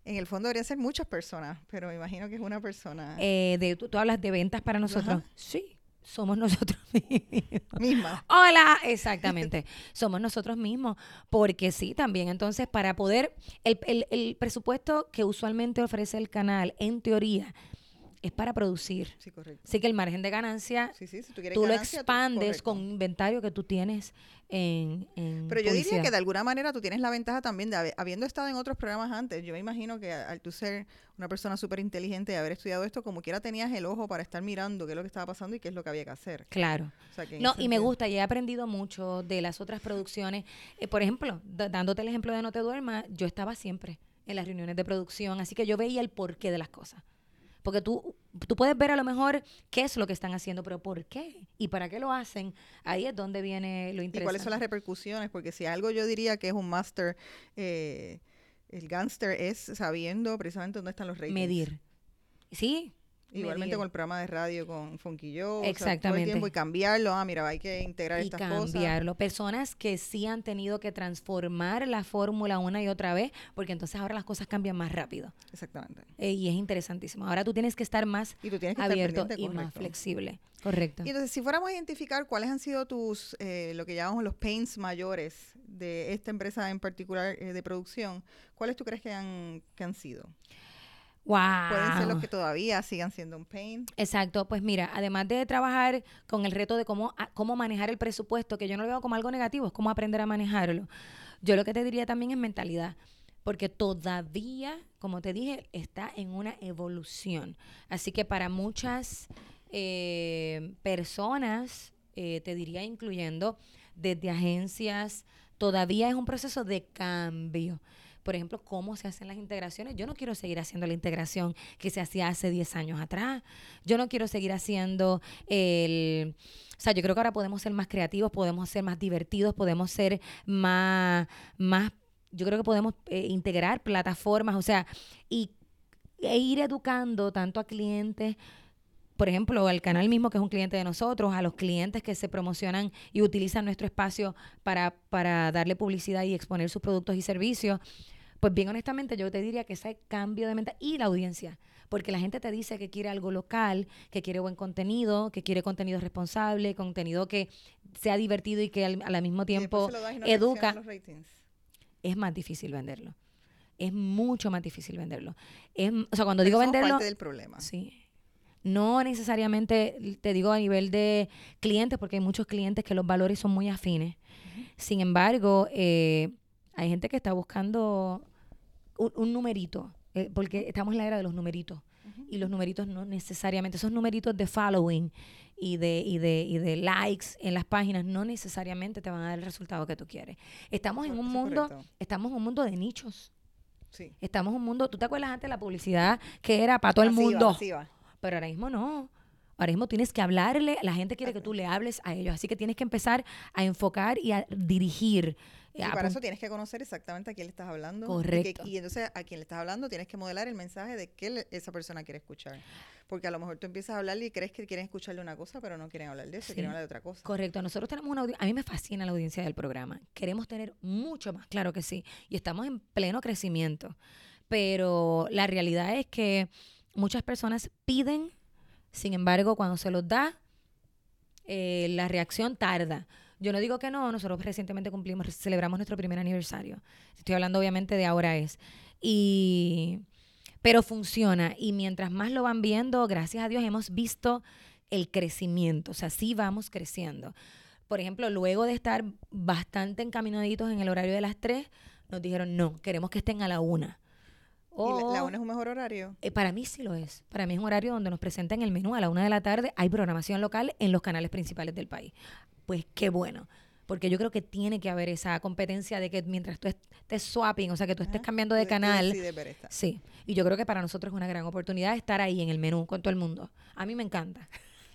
en el fondo debería ser muchas personas, pero me imagino que es una persona. Eh, de, ¿tú, hablas de ventas para nosotros? Sí, somos nosotros mismos. Hola, exactamente. somos nosotros mismos. Porque sí, también. Entonces, para poder, el, el, el presupuesto que usualmente ofrece el canal, en teoría, es para producir. Sí, correcto. Así que el margen de ganancia, tú, lo expandes con inventario que tú tienes en, en Pero yo diría que de alguna manera tú tienes la ventaja también de habiendo estado en otros programas antes. Yo me imagino que al tú ser una persona súper inteligente y haber estudiado esto, como quiera tenías el ojo para estar mirando qué es lo que estaba pasando y qué es lo que había que hacer. Claro. no, y me gusta, y he aprendido mucho de las otras producciones. Eh, por ejemplo, dándote el ejemplo de No Te Duermas, yo estaba siempre en las reuniones de producción, así que yo veía el porqué de las cosas. Porque tú, tú puedes ver a lo mejor qué es lo que están haciendo, pero ¿por qué? ¿Y para qué lo hacen? Ahí es donde viene lo interesante. ¿Y cuáles son las repercusiones? Porque si algo yo diría que es un máster, eh, el gangster es sabiendo precisamente dónde están los ratings. Medir. Sí, Igualmente con el programa de radio con Joe. Exactamente. tiempo y cambiarlo. Ah, mira, hay que integrar y estas cosas. cambiarlo. Personas que sí han tenido que transformar la fórmula una y otra vez, porque entonces ahora las cosas cambian más rápido. Exactamente. Eh, y es interesantísimo. Ahora tú tienes que estar más abierto y más flexible. Correcto. Y entonces, si fuéramos a identificar cuáles han sido tus, eh, lo que llamamos los pains mayores de esta empresa en particular eh, de producción, ¿cuáles tú crees que han, que han sido? Pueden ser los que todavía sigan siendo un pain. Exacto, pues mira, además de trabajar con el reto de cómo, cómo manejar el presupuesto, que yo no lo veo como algo negativo, es cómo aprender a manejarlo. Yo lo que te diría también es mentalidad, porque todavía, como te dije, está en una evolución. Así que para muchas eh, personas, eh, te diría incluyendo desde agencias, todavía es un proceso de cambio por ejemplo, cómo se hacen las integraciones. Yo no quiero seguir haciendo la integración que se hacía hace 10 años atrás. Yo no quiero seguir haciendo el... O sea, yo creo que ahora podemos ser más creativos, podemos ser más divertidos, podemos ser más... más yo creo que podemos eh, integrar plataformas, o sea, y, e ir educando tanto a clientes por ejemplo, al canal mismo que es un cliente de nosotros, a los clientes que se promocionan y utilizan nuestro espacio para, para darle publicidad y exponer sus productos y servicios, pues bien honestamente yo te diría que ese cambio de mente y la audiencia, porque la gente te dice que quiere algo local, que quiere buen contenido, que quiere contenido responsable, contenido que sea divertido y que al, mismo tiempo educa. Es más difícil venderlo. Es mucho más difícil venderlo. Es, o sea, cuando digo venderlo... Parte del problema. Sí. No necesariamente, te digo a nivel de clientes, porque hay muchos clientes que los valores son muy afines. Sin embargo, eh, hay gente que está buscando un, numerito, eh, porque estamos en la era de los numeritos. Y los numeritos no necesariamente, esos numeritos de following y de, y de, y de likes en las páginas no necesariamente te van a dar el resultado que tú quieres. Estamos en un mundo, estamos en un mundo de nichos. Sí. Estamos en un mundo, ¿tú te acuerdas antes de la publicidad que era para todo el mundo? Pero ahora mismo no. Ahora mismo tienes que hablarle, la gente quiere que tú le hables a ellos, así que tienes que empezar a enfocar y a dirigir y para eso tienes que conocer exactamente a quién le estás hablando. Correcto. Y, entonces a quien le estás hablando tienes que modelar el mensaje de qué esa persona quiere escuchar. Porque a lo mejor tú empiezas a hablarle y crees que quieren escucharle una cosa, pero no quieren hablar de eso, quieren hablar de otra cosa. Correcto. Nosotros tenemos una audiencia, a mí me fascina la audiencia del programa. Queremos tener mucho más, claro que sí. Y estamos en pleno crecimiento. Pero la realidad es que muchas personas piden, sin embargo, cuando se los da, eh, la reacción tarda. Yo no digo que no, nosotros recientemente cumplimos, celebramos nuestro primer aniversario. Estoy hablando obviamente de ahora es. Y pero funciona y mientras más lo van viendo, gracias a Dios hemos visto el crecimiento, o sea, sí vamos creciendo. Por ejemplo, luego de estar bastante encaminaditos en el horario de las 3, nos dijeron, no, queremos que estén a la una. ¿Y la, una es un mejor horario? Eh, para mí sí lo es. Para mí es un horario donde nos presentan el menú a la una de la tarde. Hay programación local en los canales principales del país pues qué bueno. porque yo creo que tiene que haber esa competencia de que mientras tú estés swapping, o sea, que tú estés cambiando de canal. Sí, y yo creo que para nosotros es una gran oportunidad estar ahí en el menú con todo el mundo. A mí me encanta.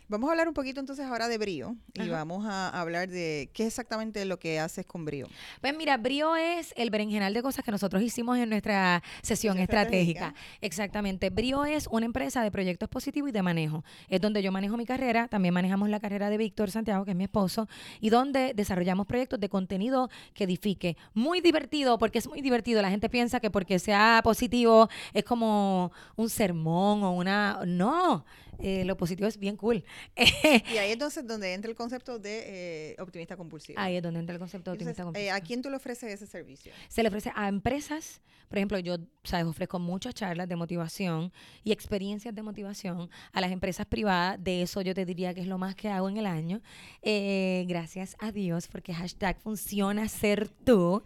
Vamos a hablar un poquito entonces ahora de Brío y vamos a hablar de qué es exactamente lo que haces con Brío. Pues mira, Brío es el berenjenal de cosas que nosotros hicimos en nuestra sesión estratégica. Exactamente. Brío es una empresa de proyectos positivos y de manejo. Es donde yo manejo mi carrera, también manejamos la carrera de Víctor Santiago, que es mi esposo, y donde desarrollamos proyectos de contenido que edifique. Muy divertido, porque es muy divertido. La gente piensa que porque sea positivo es como un sermón o una... No, eh, lo positivo es bien cool. y ahí entonces donde entra el concepto de eh, optimista compulsivo. Ahí es donde entra el concepto de optimista compulsivo. Eh, ¿A quién tú le ofreces ese servicio? Se le ofrece a empresas, por ejemplo, yo sabes ofrezco muchas charlas de motivación y experiencias de motivación a las empresas privadas. De eso yo te diría que es lo más que hago en el año. gracias a Dios, porque hashtag funciona ser tú.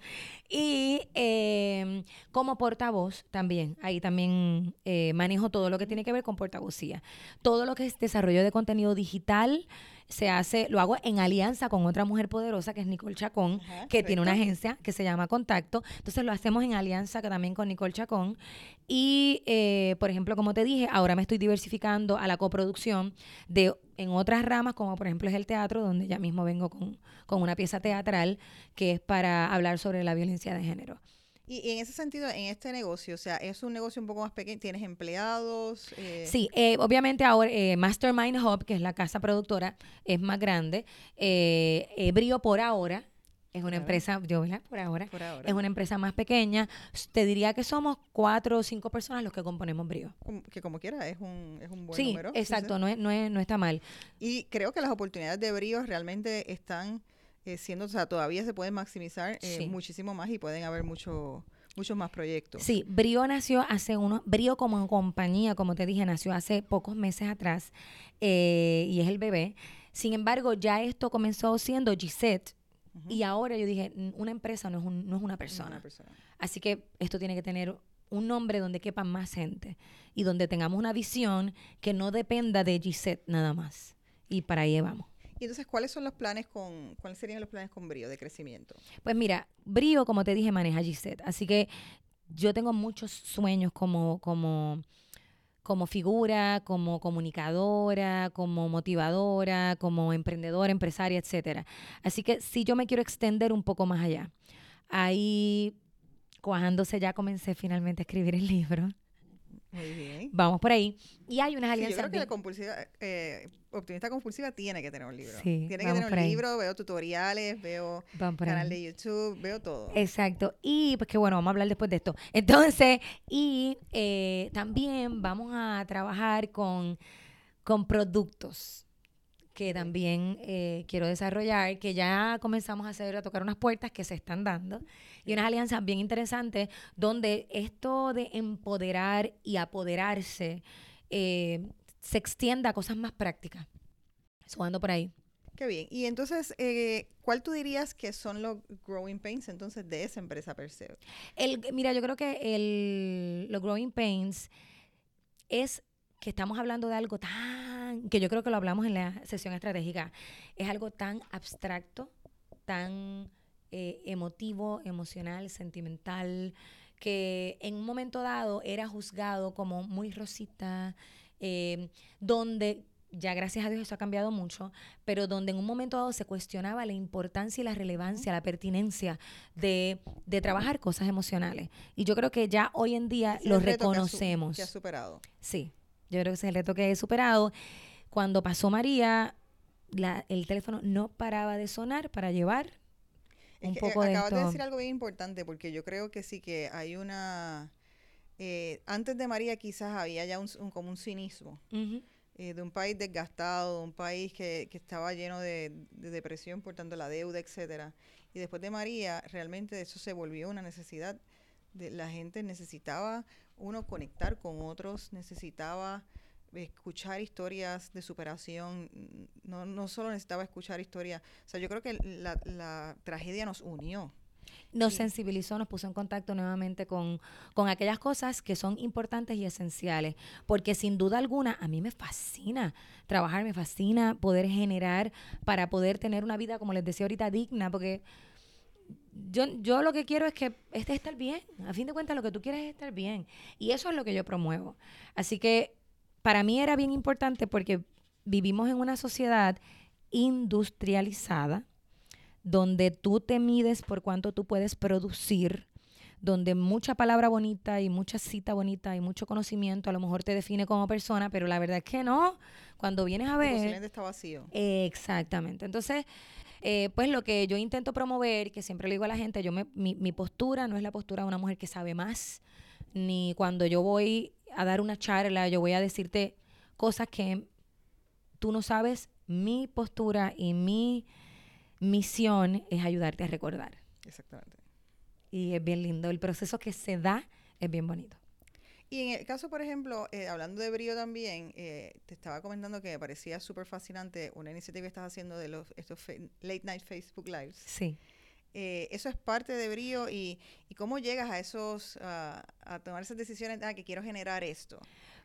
Y em, como portavoz también, ahí también manejo todo lo que tiene que ver con portavocía todo lo que es desarrollo de contenido digital se hace, lo hago en alianza con otra mujer poderosa que es Nicole Chacón, que tiene una agencia que se llama Contacto. Entonces lo hacemos en alianza también con Nicole Chacón. Y, eh, por ejemplo, como te dije, ahora me estoy diversificando a la coproducción de en otras ramas, como por ejemplo es el teatro, donde ya mismo vengo con, con una pieza teatral que es para hablar sobre la violencia de género. Y, en ese sentido, en este negocio, o sea, es un negocio un poco más pequeño, ¿tienes empleados? Eh, sí, eh, obviamente ahora eh, Mastermind Hub, que es la casa productora, es más grande. Eh, Brio por ahora es una empresa, yo, ¿verdad? Por ahora, por ahora, es una empresa más pequeña. Te diría que somos cuatro o cinco personas los que componemos Brio. Que como quiera, es un, es un buen número. Exacto, No, es, no, es, no está mal. Y creo que las oportunidades de Brio realmente están eh, siendo, o sea, todavía se pueden maximizar eh, muchísimo más y pueden haber mucho, muchos más proyectos. Sí, Brio nació hace unos, Brio como compañía, como te dije, nació hace pocos meses atrás eh, y es el bebé. Sin embargo, ya esto comenzó siendo Gisette. Y ahora yo dije, una empresa no es, no es una persona. Así que esto tiene que tener un nombre donde quepa más gente y donde tengamos una visión que no dependa de Gisette nada más. Y para ahí vamos. Y entonces, ¿cuáles son los planes con, cuáles serían los planes con Brío de crecimiento? Pues mira, Brío, como te dije, maneja Gisette. Así que yo tengo muchos sueños como, como, como figura, como comunicadora, como motivadora, como emprendedora, empresaria, etcétera. Así que si yo me quiero extender un poco más allá, ahí cuajándose ya comencé finalmente a escribir el libro. Muy bien. Vamos por ahí. Y hay unas alianzas. yo creo que la compulsiva, eh, optimista compulsiva tiene que tener un libro. Sí, tiene que tener un libro, veo tutoriales, veo canal de YouTube, veo todo. Exacto. Y pues que bueno, vamos a hablar después de esto. Entonces, y eh, también vamos a trabajar con, con productos que también eh, quiero desarrollar, que ya comenzamos a hacer, a tocar unas puertas que se están dando y unas alianzas bien interesantes donde esto de empoderar y apoderarse eh, se extienda a cosas más prácticas. Sumando por ahí. Qué bien. Y entonces, eh, ¿cuál tú dirías que son los growing pains entonces de esa empresa per se? El, mira, yo creo que el, los growing pains es que estamos hablando de algo tan, que yo creo que lo hablamos en la sesión estratégica, es algo tan abstracto, tan eh, emotivo, emocional, sentimental, que en un momento dado era juzgado como muy rosita, eh, donde ya gracias a Dios eso ha cambiado mucho, pero donde en un momento dado se cuestionaba la importancia y la relevancia, la pertinencia de, trabajar cosas emocionales. Y yo creo que ya hoy en día lo reconocemos. Que ha, superado. Sí, yo creo que ese es el reto que he superado. Cuando pasó María, el teléfono no paraba de sonar para llevar un poco de Acabas de decir algo bien importante porque yo creo que sí que hay una... Eh, antes de María quizás había ya un, como un cinismo eh, de un país desgastado, de un país que, que estaba lleno de, depresión por tanto la deuda, etcétera. Y después de María realmente eso se volvió una necesidad. De, la gente necesitaba uno conectar con otros, necesitaba escuchar historias de superación, no, no solo necesitaba escuchar historias, o sea, yo creo que la, la tragedia nos unió. Nos sensibilizó, nos puso en contacto nuevamente con, con aquellas cosas que son importantes y esenciales. Porque sin duda alguna, a mí me fascina trabajar, me fascina poder generar para poder tener una vida, como les decía ahorita, digna. Porque yo, yo lo que quiero es que este estar bien. A fin de cuentas, lo que tú quieres es estar bien. Y eso es lo que yo promuevo. Así que para mí era bien importante porque vivimos en una sociedad industrializada donde tú te mides por cuánto tú puedes producir, donde mucha palabra bonita y mucha cita bonita y mucho conocimiento a lo mejor te define como persona, pero la verdad es que no. Cuando vienes a ver... está vacío. exactamente. Entonces, eh, pues lo que yo intento promover, que siempre le digo a la gente, yo me, mi, mi postura no es la postura de una mujer que sabe más, ni cuando yo voy a dar una charla, yo voy a decirte cosas que tú no sabes. Mi postura y mi misión es ayudarte a recordar. Exactamente. Y es bien lindo. El proceso que se da es bien bonito. Y en el caso, por ejemplo, eh, hablando de brío también, eh, te estaba comentando que me parecía súper fascinante una iniciativa que estás haciendo de los estos late night Facebook Lives. Sí. Eh, eso es parte de brío y, y cómo llegas a esos, a tomar esas decisiones, ah, que quiero generar esto.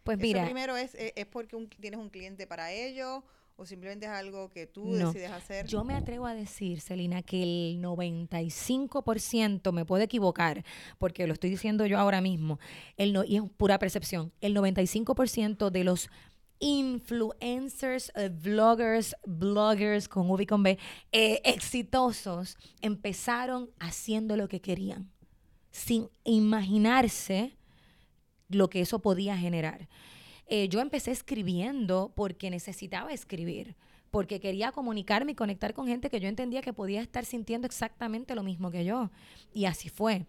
Pues mira. primero es, es porque tienes un cliente para ello o simplemente es algo que tú decides hacer? Yo me atrevo a decir, Celina, que el 95%, me puedo equivocar, porque lo estoy diciendo yo ahora mismo, el no, y es pura percepción, el 95% de los influencers, eh, vloggers, bloggers con V con B, eh, exitosos, empezaron haciendo lo que querían, sin imaginarse lo que eso podía generar. Eh, yo empecé escribiendo porque necesitaba escribir, porque quería comunicarme y conectar con gente que yo entendía que podía estar sintiendo exactamente lo mismo que yo. Y así fue.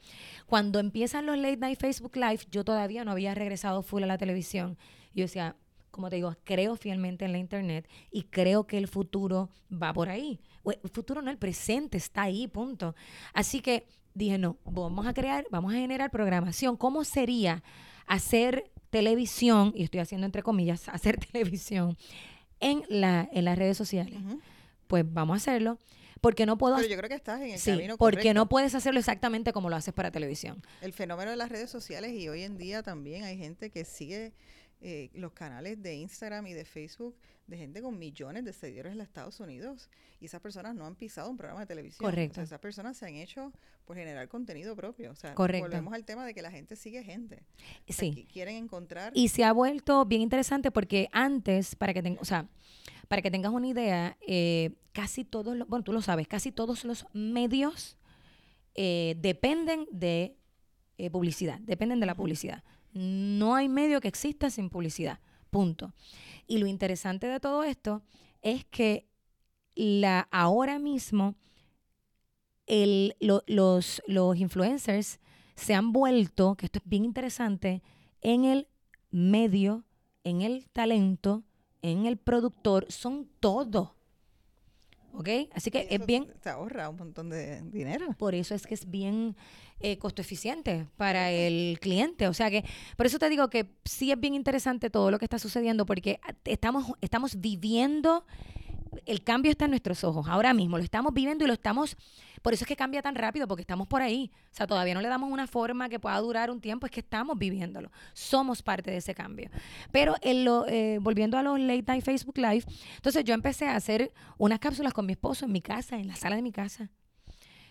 Cuando empiezan los late night Facebook Live, yo todavía no había regresado full a la televisión. Yo decía, como te digo, creo fielmente en la internet y creo que el futuro va por ahí. El futuro no, el presente está ahí, punto. Así que dije, no, vamos a crear, vamos a generar programación. ¿Cómo sería hacer televisión, y estoy haciendo entre comillas, hacer televisión en, la, en las redes sociales. Pues vamos a hacerlo. Porque no puedo. Pero yo creo que estás en el sí, camino Porque no puedes hacerlo exactamente como lo haces para televisión. El fenómeno de las redes sociales y hoy en día también hay gente que sigue eh, los canales de Instagram y de Facebook de gente con millones de seguidores en los Estados Unidos y esas personas no han pisado un programa de televisión. Correcto. esas personas se han hecho por generar contenido propio. O sea, Correcto. volvemos al tema de que la gente sigue gente. sí. quieren encontrar. Y se ha vuelto bien interesante porque antes, para que, o sea, para que tengas una idea, eh, casi todos, los, bueno, tú lo sabes, casi todos los medios eh, dependen de eh, publicidad, dependen de la publicidad. No hay medio que exista sin publicidad. Punto. Y lo interesante de todo esto es que la, ahora mismo el, los, los influencers se han vuelto, que esto es bien interesante, en el medio, en el talento, en el productor, son todo. ¿Ok? Así que es bien... Se ahorra un montón de dinero. Por eso es que es bien eh, costo eficiente para el cliente. O sea que, por eso te digo que sí es bien interesante todo lo que está sucediendo porque estamos, estamos viviendo, el cambio está en nuestros ojos, ahora mismo lo estamos viviendo y lo estamos, por eso es que cambia tan rápido, porque estamos por ahí. O sea, todavía no le damos una forma que pueda durar un tiempo, es que estamos viviéndolo. Somos parte de ese cambio. Pero en lo, eh, volviendo a los late night Facebook Live, entonces yo empecé a hacer unas cápsulas con mi esposo en mi casa, en la sala de mi casa.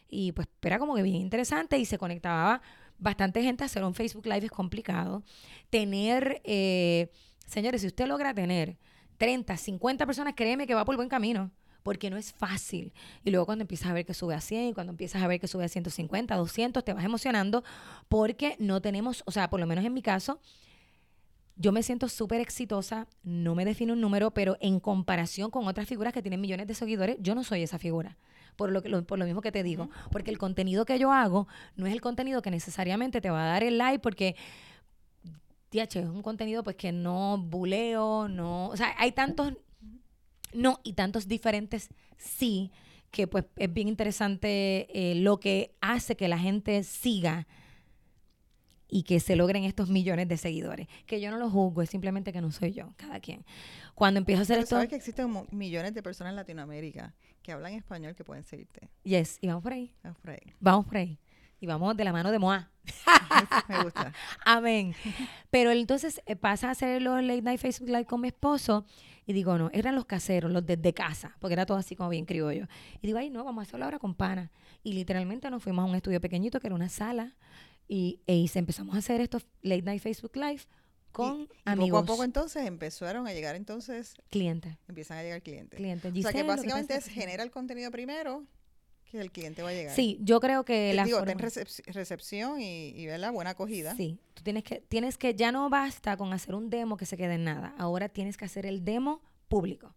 Y pues era como que bien interesante y se conectaba bastante gente. Hacer un Facebook Live es complicado. Tener, eh, señores, si usted logra tener 30, 50 personas, créeme que va por el buen camino porque no es fácil. Y luego cuando empiezas a ver que sube a 100, cuando empiezas a ver que sube a 150, 200, te vas emocionando porque no tenemos, o sea, por lo menos en mi caso, yo me siento súper exitosa, no me defino un número, pero en comparación con otras figuras que tienen millones de seguidores, yo no soy esa figura por lo, que, por lo mismo que te digo, porque el contenido que yo hago no es el contenido que necesariamente te va a dar el like porque TH, es un contenido pues que no buleo, no, o sea, hay tantos no y tantos diferentes sí que pues es bien interesante eh, lo que hace que la gente siga y que se logren estos millones de seguidores. Que yo no lo juzgo, es simplemente que no soy yo, cada quien. Cuando empiezo a hacer esto... Sabes que existen millones de personas en Latinoamérica que hablan español que pueden seguirte. Yes, y vamos por ahí. Vamos por ahí. Vamos por ahí. Y vamos de la mano de Moa. Me gusta. Amén. Pero entonces eh, pasa a hacer los late night Facebook Live con mi esposo y digo, no, eran los caseros, los desde casa, porque era todo así como bien criollo. Y digo, ay, no, vamos a hacerlo ahora con pana. Y literalmente nos fuimos a un estudio pequeñito que era una sala y, e empezamos a hacer estos late night Facebook Live con amigos. Poco a poco entonces empezaron a llegar entonces clientes. Empiezan a llegar clientes. Clientes. o sea que básicamente es genera el contenido primero que el cliente va a llegar. Sí, yo creo que la digo, ten recepción y, y ver la buena acogida. Sí, tú tienes que tienes que ya no basta con hacer un demo que se quede en nada. Ahora tienes que hacer el demo público.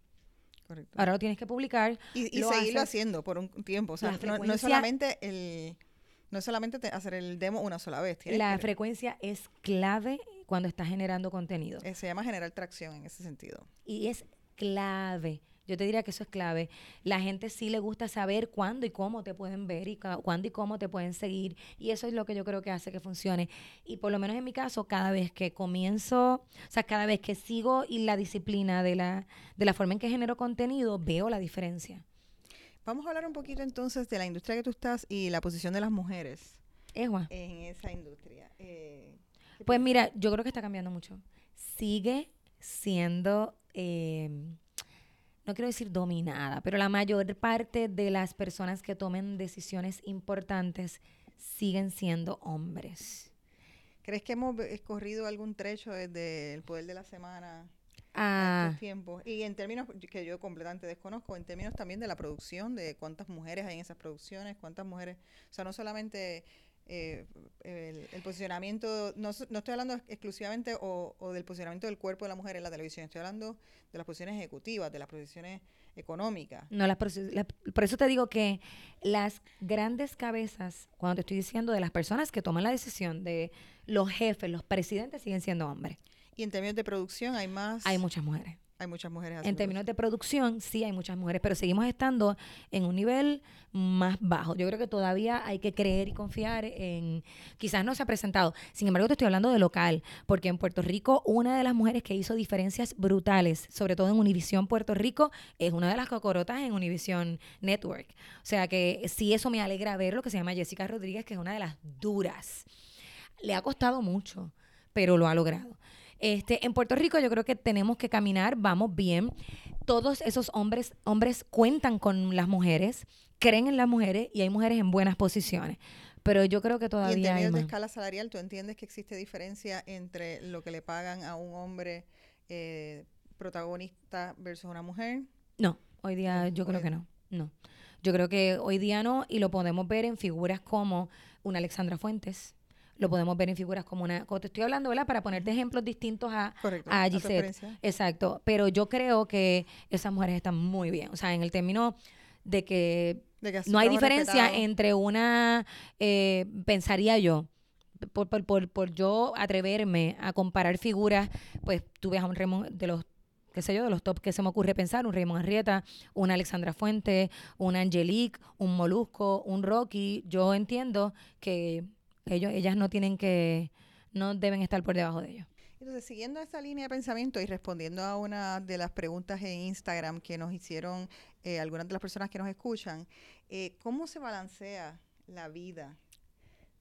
Correcto. Ahora lo tienes que publicar y, seguirlo haciendo por un tiempo, o sea, no, es solamente el no es solamente hacer el demo una sola vez. La frecuencia es clave cuando estás generando contenido. Eh, se llama generar tracción en ese sentido. Y es clave. Yo te diría que eso es clave. La gente sí le gusta saber cuándo y cómo te pueden ver y cuándo y cómo te pueden seguir. Y eso es lo que yo creo que hace que funcione. Y por lo menos en mi caso, cada vez que comienzo, o sea, cada vez que sigo y la disciplina de la, de la forma en que genero contenido, veo la diferencia. Vamos a hablar un poquito entonces de la industria que tú estás y la posición de las mujeres en esa industria. Eh, pues mira, yo creo que está cambiando mucho. Sigue siendo... Eh, no quiero decir dominada, pero la mayor parte de las personas que tomen decisiones importantes siguen siendo hombres. ¿Crees que hemos escorrido algún trecho desde el poder de la semana a estos ah. tiempos? Y en términos que yo completamente desconozco, en términos también de la producción, de cuántas mujeres hay en esas producciones, cuántas mujeres, o sea, no solamente eh, el, posicionamiento, no, no, estoy hablando exclusivamente o, del posicionamiento del cuerpo de la mujer en la televisión, estoy hablando de las posiciones ejecutivas, de las posiciones económicas. No, las por eso te digo que las grandes cabezas, cuando te estoy diciendo de las personas que toman la decisión, de los jefes, los presidentes, siguen siendo hombres. Y en términos de producción hay más... Hay muchas mujeres. Hay muchas mujeres. En términos de producción, sí hay muchas mujeres, pero seguimos estando en un nivel más bajo. Yo creo que todavía hay que creer y confiar en... Quizás no se ha presentado. Sin embargo, te estoy hablando de local, porque en Puerto Rico una de las mujeres que hizo diferencias brutales, sobre todo en Univisión Puerto Rico, es una de las cocorotas en Univisión Network. O sea que sí, eso me alegra ver lo que se llama Jessica Rodríguez, que es una de las duras. Le ha costado mucho, pero lo ha logrado. Este, en Puerto Rico yo creo que tenemos que caminar, vamos bien. Todos esos hombres, hombres cuentan con las mujeres, creen en las mujeres y hay mujeres en buenas posiciones. Pero yo creo que todavía. Y en términos de escala salarial, ¿tú entiendes que existe diferencia entre lo que le pagan a un hombre eh, protagonista versus una mujer? No, hoy día yo creo que no. No. Yo creo que hoy día no, y lo podemos ver en figuras como una Alexandra Fuentes, lo podemos ver en figuras como una, como te estoy hablando, ¿verdad? Para ponerte ejemplos distintos a, a Giselle. Exacto. Pero yo creo que esas mujeres están muy bien. O sea, en el término de que, no hay diferencia entre una, eh, pensaría yo, por, por, por, yo atreverme a comparar figuras, pues tú ves a un Raymond de los qué sé yo, de los top que se me ocurre pensar, un Raymond Arrieta, una Alexandra Fuente, una Angelique, un Molusco, un Rocky, yo entiendo que ellos, ellas no tienen que, no deben estar por debajo de ellos. Entonces, siguiendo esta línea de pensamiento y respondiendo a una de las preguntas en Instagram que nos hicieron eh, algunas de las personas que nos escuchan, eh, ¿cómo se balancea la vida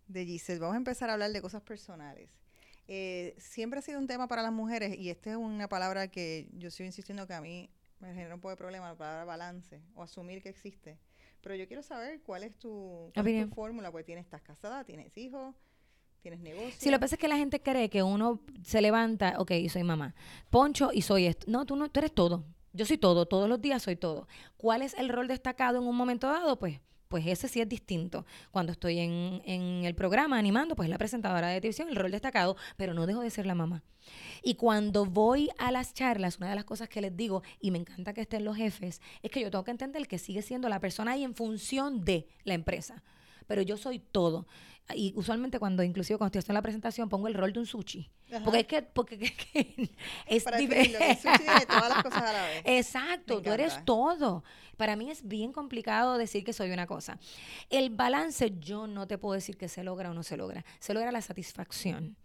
de Giselle? Vamos a empezar a hablar de cosas personales. Eh, siempre ha sido un tema para las mujeres y esta es una palabra que yo sigo insistiendo que a mí me genera un poco de problema, la palabra balance o asumir que existe. Pero yo quiero saber cuál es tu, fórmula, porque tienes, estás casada, tienes hijos, tienes negocio. Sí, lo que pasa es que la gente cree que uno se levanta, ok, soy mamá, poncho y soy esto. No, tú no, tú eres todo. Yo soy todo, todos los días soy todo. ¿Cuál es el rol destacado en un momento dado? Pues pues ese sí es distinto. Cuando estoy en, en, el programa animando, pues la presentadora de televisión, el rol destacado, pero no dejo de ser la mamá. Y cuando voy a las charlas, una de las cosas que les digo, y me encanta que estén los jefes, es que yo tengo que entender que sigue siendo la persona ahí en función de la empresa pero yo soy todo. Y usualmente cuando, inclusive cuando estoy haciendo la presentación, pongo el rol de un sushi. Porque es que, porque es diferente. sushi de todas las cosas a la vez. Exacto, tú eres todo. Para mí es bien complicado decir que soy una cosa. El balance, yo no te puedo decir que se logra o no se logra. Se logra la satisfacción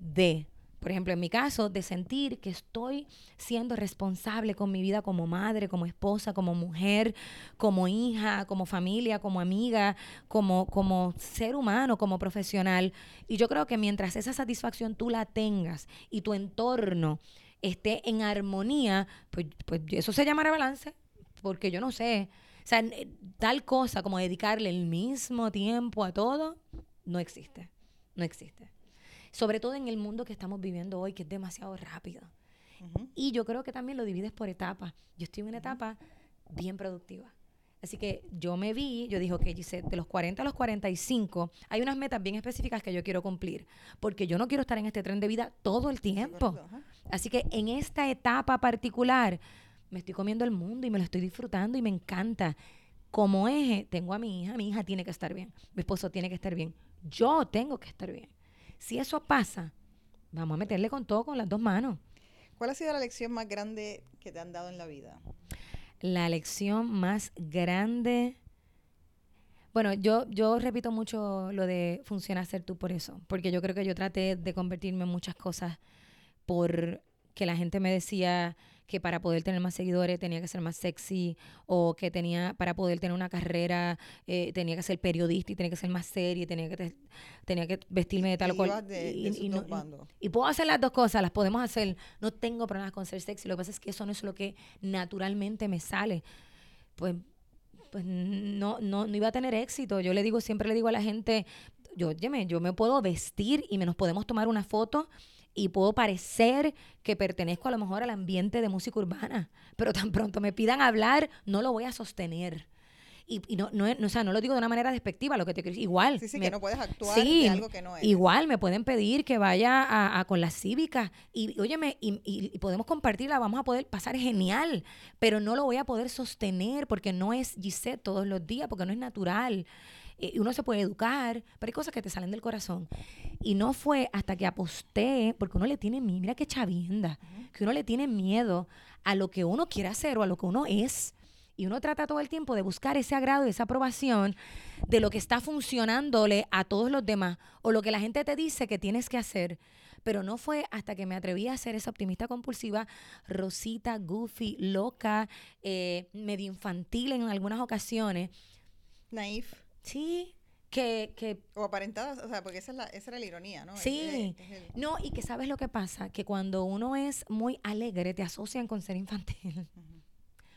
de por ejemplo, en mi caso, de sentir que estoy siendo responsable con mi vida como madre, como esposa, como mujer, como hija, como familia, como amiga, como, como ser humano, como profesional. Y yo creo que mientras esa satisfacción tú la tengas y tu entorno esté en armonía, pues, pues eso se llamará balance, porque yo no sé. O sea, tal cosa como dedicarle el mismo tiempo a todo, no existe. No existe sobre todo en el mundo que estamos viviendo hoy, que es demasiado rápido. Y yo creo que también lo divides por etapas. Yo estoy en una etapa bien productiva. Así que yo me vi, yo dije, ok, Gisette, de los 40 a los 45, hay unas metas bien específicas que yo quiero cumplir, porque yo no quiero estar en este tren de vida todo el tiempo. Así que en esta etapa particular, me estoy comiendo el mundo y me lo estoy disfrutando y me encanta. Como eje, tengo a mi hija, mi hija tiene que estar bien, mi esposo tiene que estar bien, yo tengo que estar bien. Si eso pasa, vamos a meterle con todo con las dos manos. ¿Cuál ha sido la lección más grande que te han dado en la vida? La lección más grande. Bueno, yo, yo repito mucho lo de funciona ser tú por eso, porque yo creo que yo traté de convertirme en muchas cosas por que la gente me decía, que para poder tener más seguidores tenía que ser más sexy o que tenía para poder tener una carrera eh, tenía que ser periodista y tenía que ser más seria, tenía que tenía que vestirme de tal o cual. y, puedo hacer las dos cosas, las podemos hacer. No tengo problemas con ser sexy, lo que pasa es que eso no es lo que naturalmente me sale. Pues pues no, no, no iba a tener éxito. Yo le digo, siempre le digo a la gente, yo, yo me puedo vestir y me nos podemos tomar una foto y puedo parecer que pertenezco a lo mejor al ambiente de música urbana, pero tan pronto me pidan hablar, no lo voy a sostener. Y, no, no, no, o sea, no lo digo de una manera despectiva, lo que te igual. Sí, sí, que no puedes actuar de algo que no es. Igual me pueden pedir que vaya a, con las cívicas y, óyeme, y, y, podemos compartirla, vamos a poder pasar genial, pero no lo voy a poder sostener porque no es Gisette todos los días, porque no es natural. Y uno se puede educar, pero hay cosas que te salen del corazón. Y no fue hasta que aposté, porque uno le tiene miedo, mira qué chavienda, que uno le tiene miedo a lo que uno quiere hacer o a lo que uno es. Y uno trata todo el tiempo de buscar ese agrado y esa aprobación de lo que está funcionándole a todos los demás o lo que la gente te dice que tienes que hacer. Pero no fue hasta que me atreví a ser esa optimista compulsiva, rosita, goofy, loca, eh, medio infantil en algunas ocasiones. Naif. Sí, que, que... O aparentadas, o sea, porque esa, es la, esa era la ironía, ¿no? Sí. No, y que sabes lo que pasa, que cuando uno es muy alegre, te asocian con ser infantil.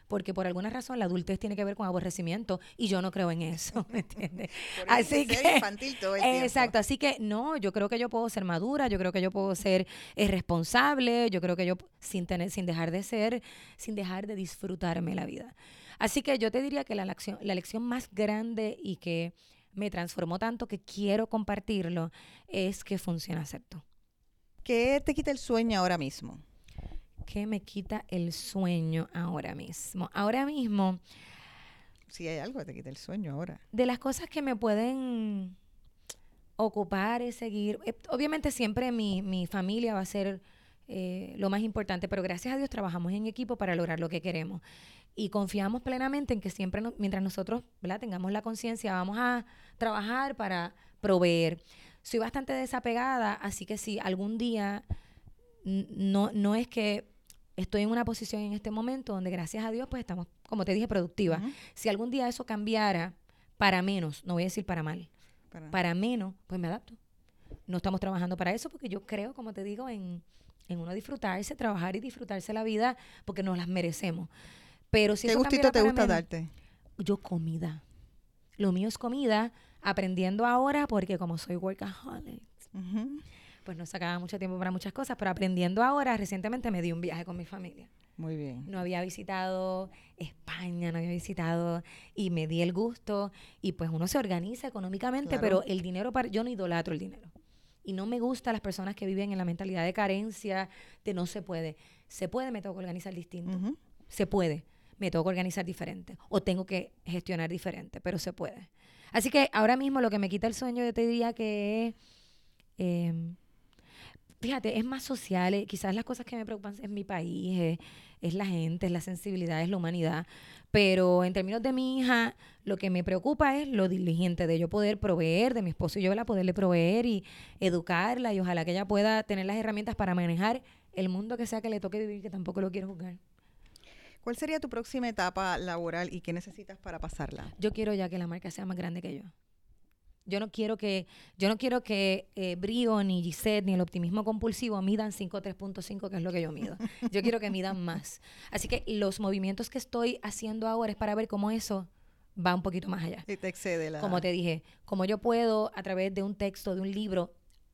Porque por alguna razón la adultez tiene que ver con aborrecimiento y yo no creo en eso, ¿me entiendes? así que infantil todo el tiempo. Exacto, así que no, yo creo que yo puedo ser madura, yo creo que yo puedo ser eh, responsable, yo creo que yo sin tener sin dejar de ser, sin dejar de disfrutarme la vida. Así que yo te diría que la lección, la lección más grande y que me transformó tanto que quiero compartirlo es que funciona ser tú. ¿Qué te quita el sueño ahora mismo? ¿Qué me quita el sueño ahora mismo? Ahora mismo... Si hay algo que te quita el sueño ahora. De las cosas que me pueden ocupar y seguir. Eh, obviamente siempre mi, mi familia va a ser eh, lo más importante, pero gracias a Dios trabajamos en equipo para lograr lo que queremos y confiamos plenamente en que siempre, mientras nosotros tengamos la conciencia, vamos a trabajar para proveer. Soy bastante desapegada, así que si algún día no, no es que estoy en una posición en este momento donde gracias a Dios pues estamos, como te dije, productivas. Si algún día eso cambiara para menos, no voy a decir para mal, para, para menos, pues me adapto. No estamos trabajando para eso porque yo creo, como te digo, en, en uno disfrutarse, trabajar y disfrutarse la vida porque nos las merecemos. Pero si ¿Qué gustito te gusta darte? Yo comida. Lo mío es comida, aprendiendo ahora porque como soy workaholic, pues no sacaba mucho tiempo para muchas cosas, pero aprendiendo ahora, recientemente me di un viaje con mi familia. Muy bien. No había visitado España, no había visitado y me di el gusto y pues uno se organiza económicamente, pero el dinero para yo no idolatro el dinero. Y no me gusta las personas que viven en la mentalidad de carencia, de no se puede. Se puede, me tengo que organizar distinto. Se puede me tengo que organizar diferente o tengo que gestionar diferente, pero se puede. Así que ahora mismo lo que me quita el sueño, yo te diría que es, em, fíjate, es más social, eh, quizás las cosas que me preocupan es mi país, eh, es la gente, es la sensibilidad, es la humanidad, pero en términos de mi hija, lo que me preocupa es lo diligente de yo poder proveer, de mi esposo y yo la poderle proveer y educarla y ojalá que ella pueda tener las herramientas para manejar el mundo que sea que le toque vivir, que tampoco lo quiero juzgar. ¿Cuál sería tu próxima etapa laboral y qué necesitas para pasarla? Yo quiero ya que la marca sea más grande que yo. Yo no quiero que, yo no quiero que eh, Brio, ni Gisette, ni el optimismo compulsivo midan 5 3.5, que es lo que yo mido. Yo quiero que midan más. Así que los movimientos que estoy haciendo ahora es para ver cómo eso va un poquito más allá. Y te excede la... Como te dije, como yo puedo a través de un texto, de un libro,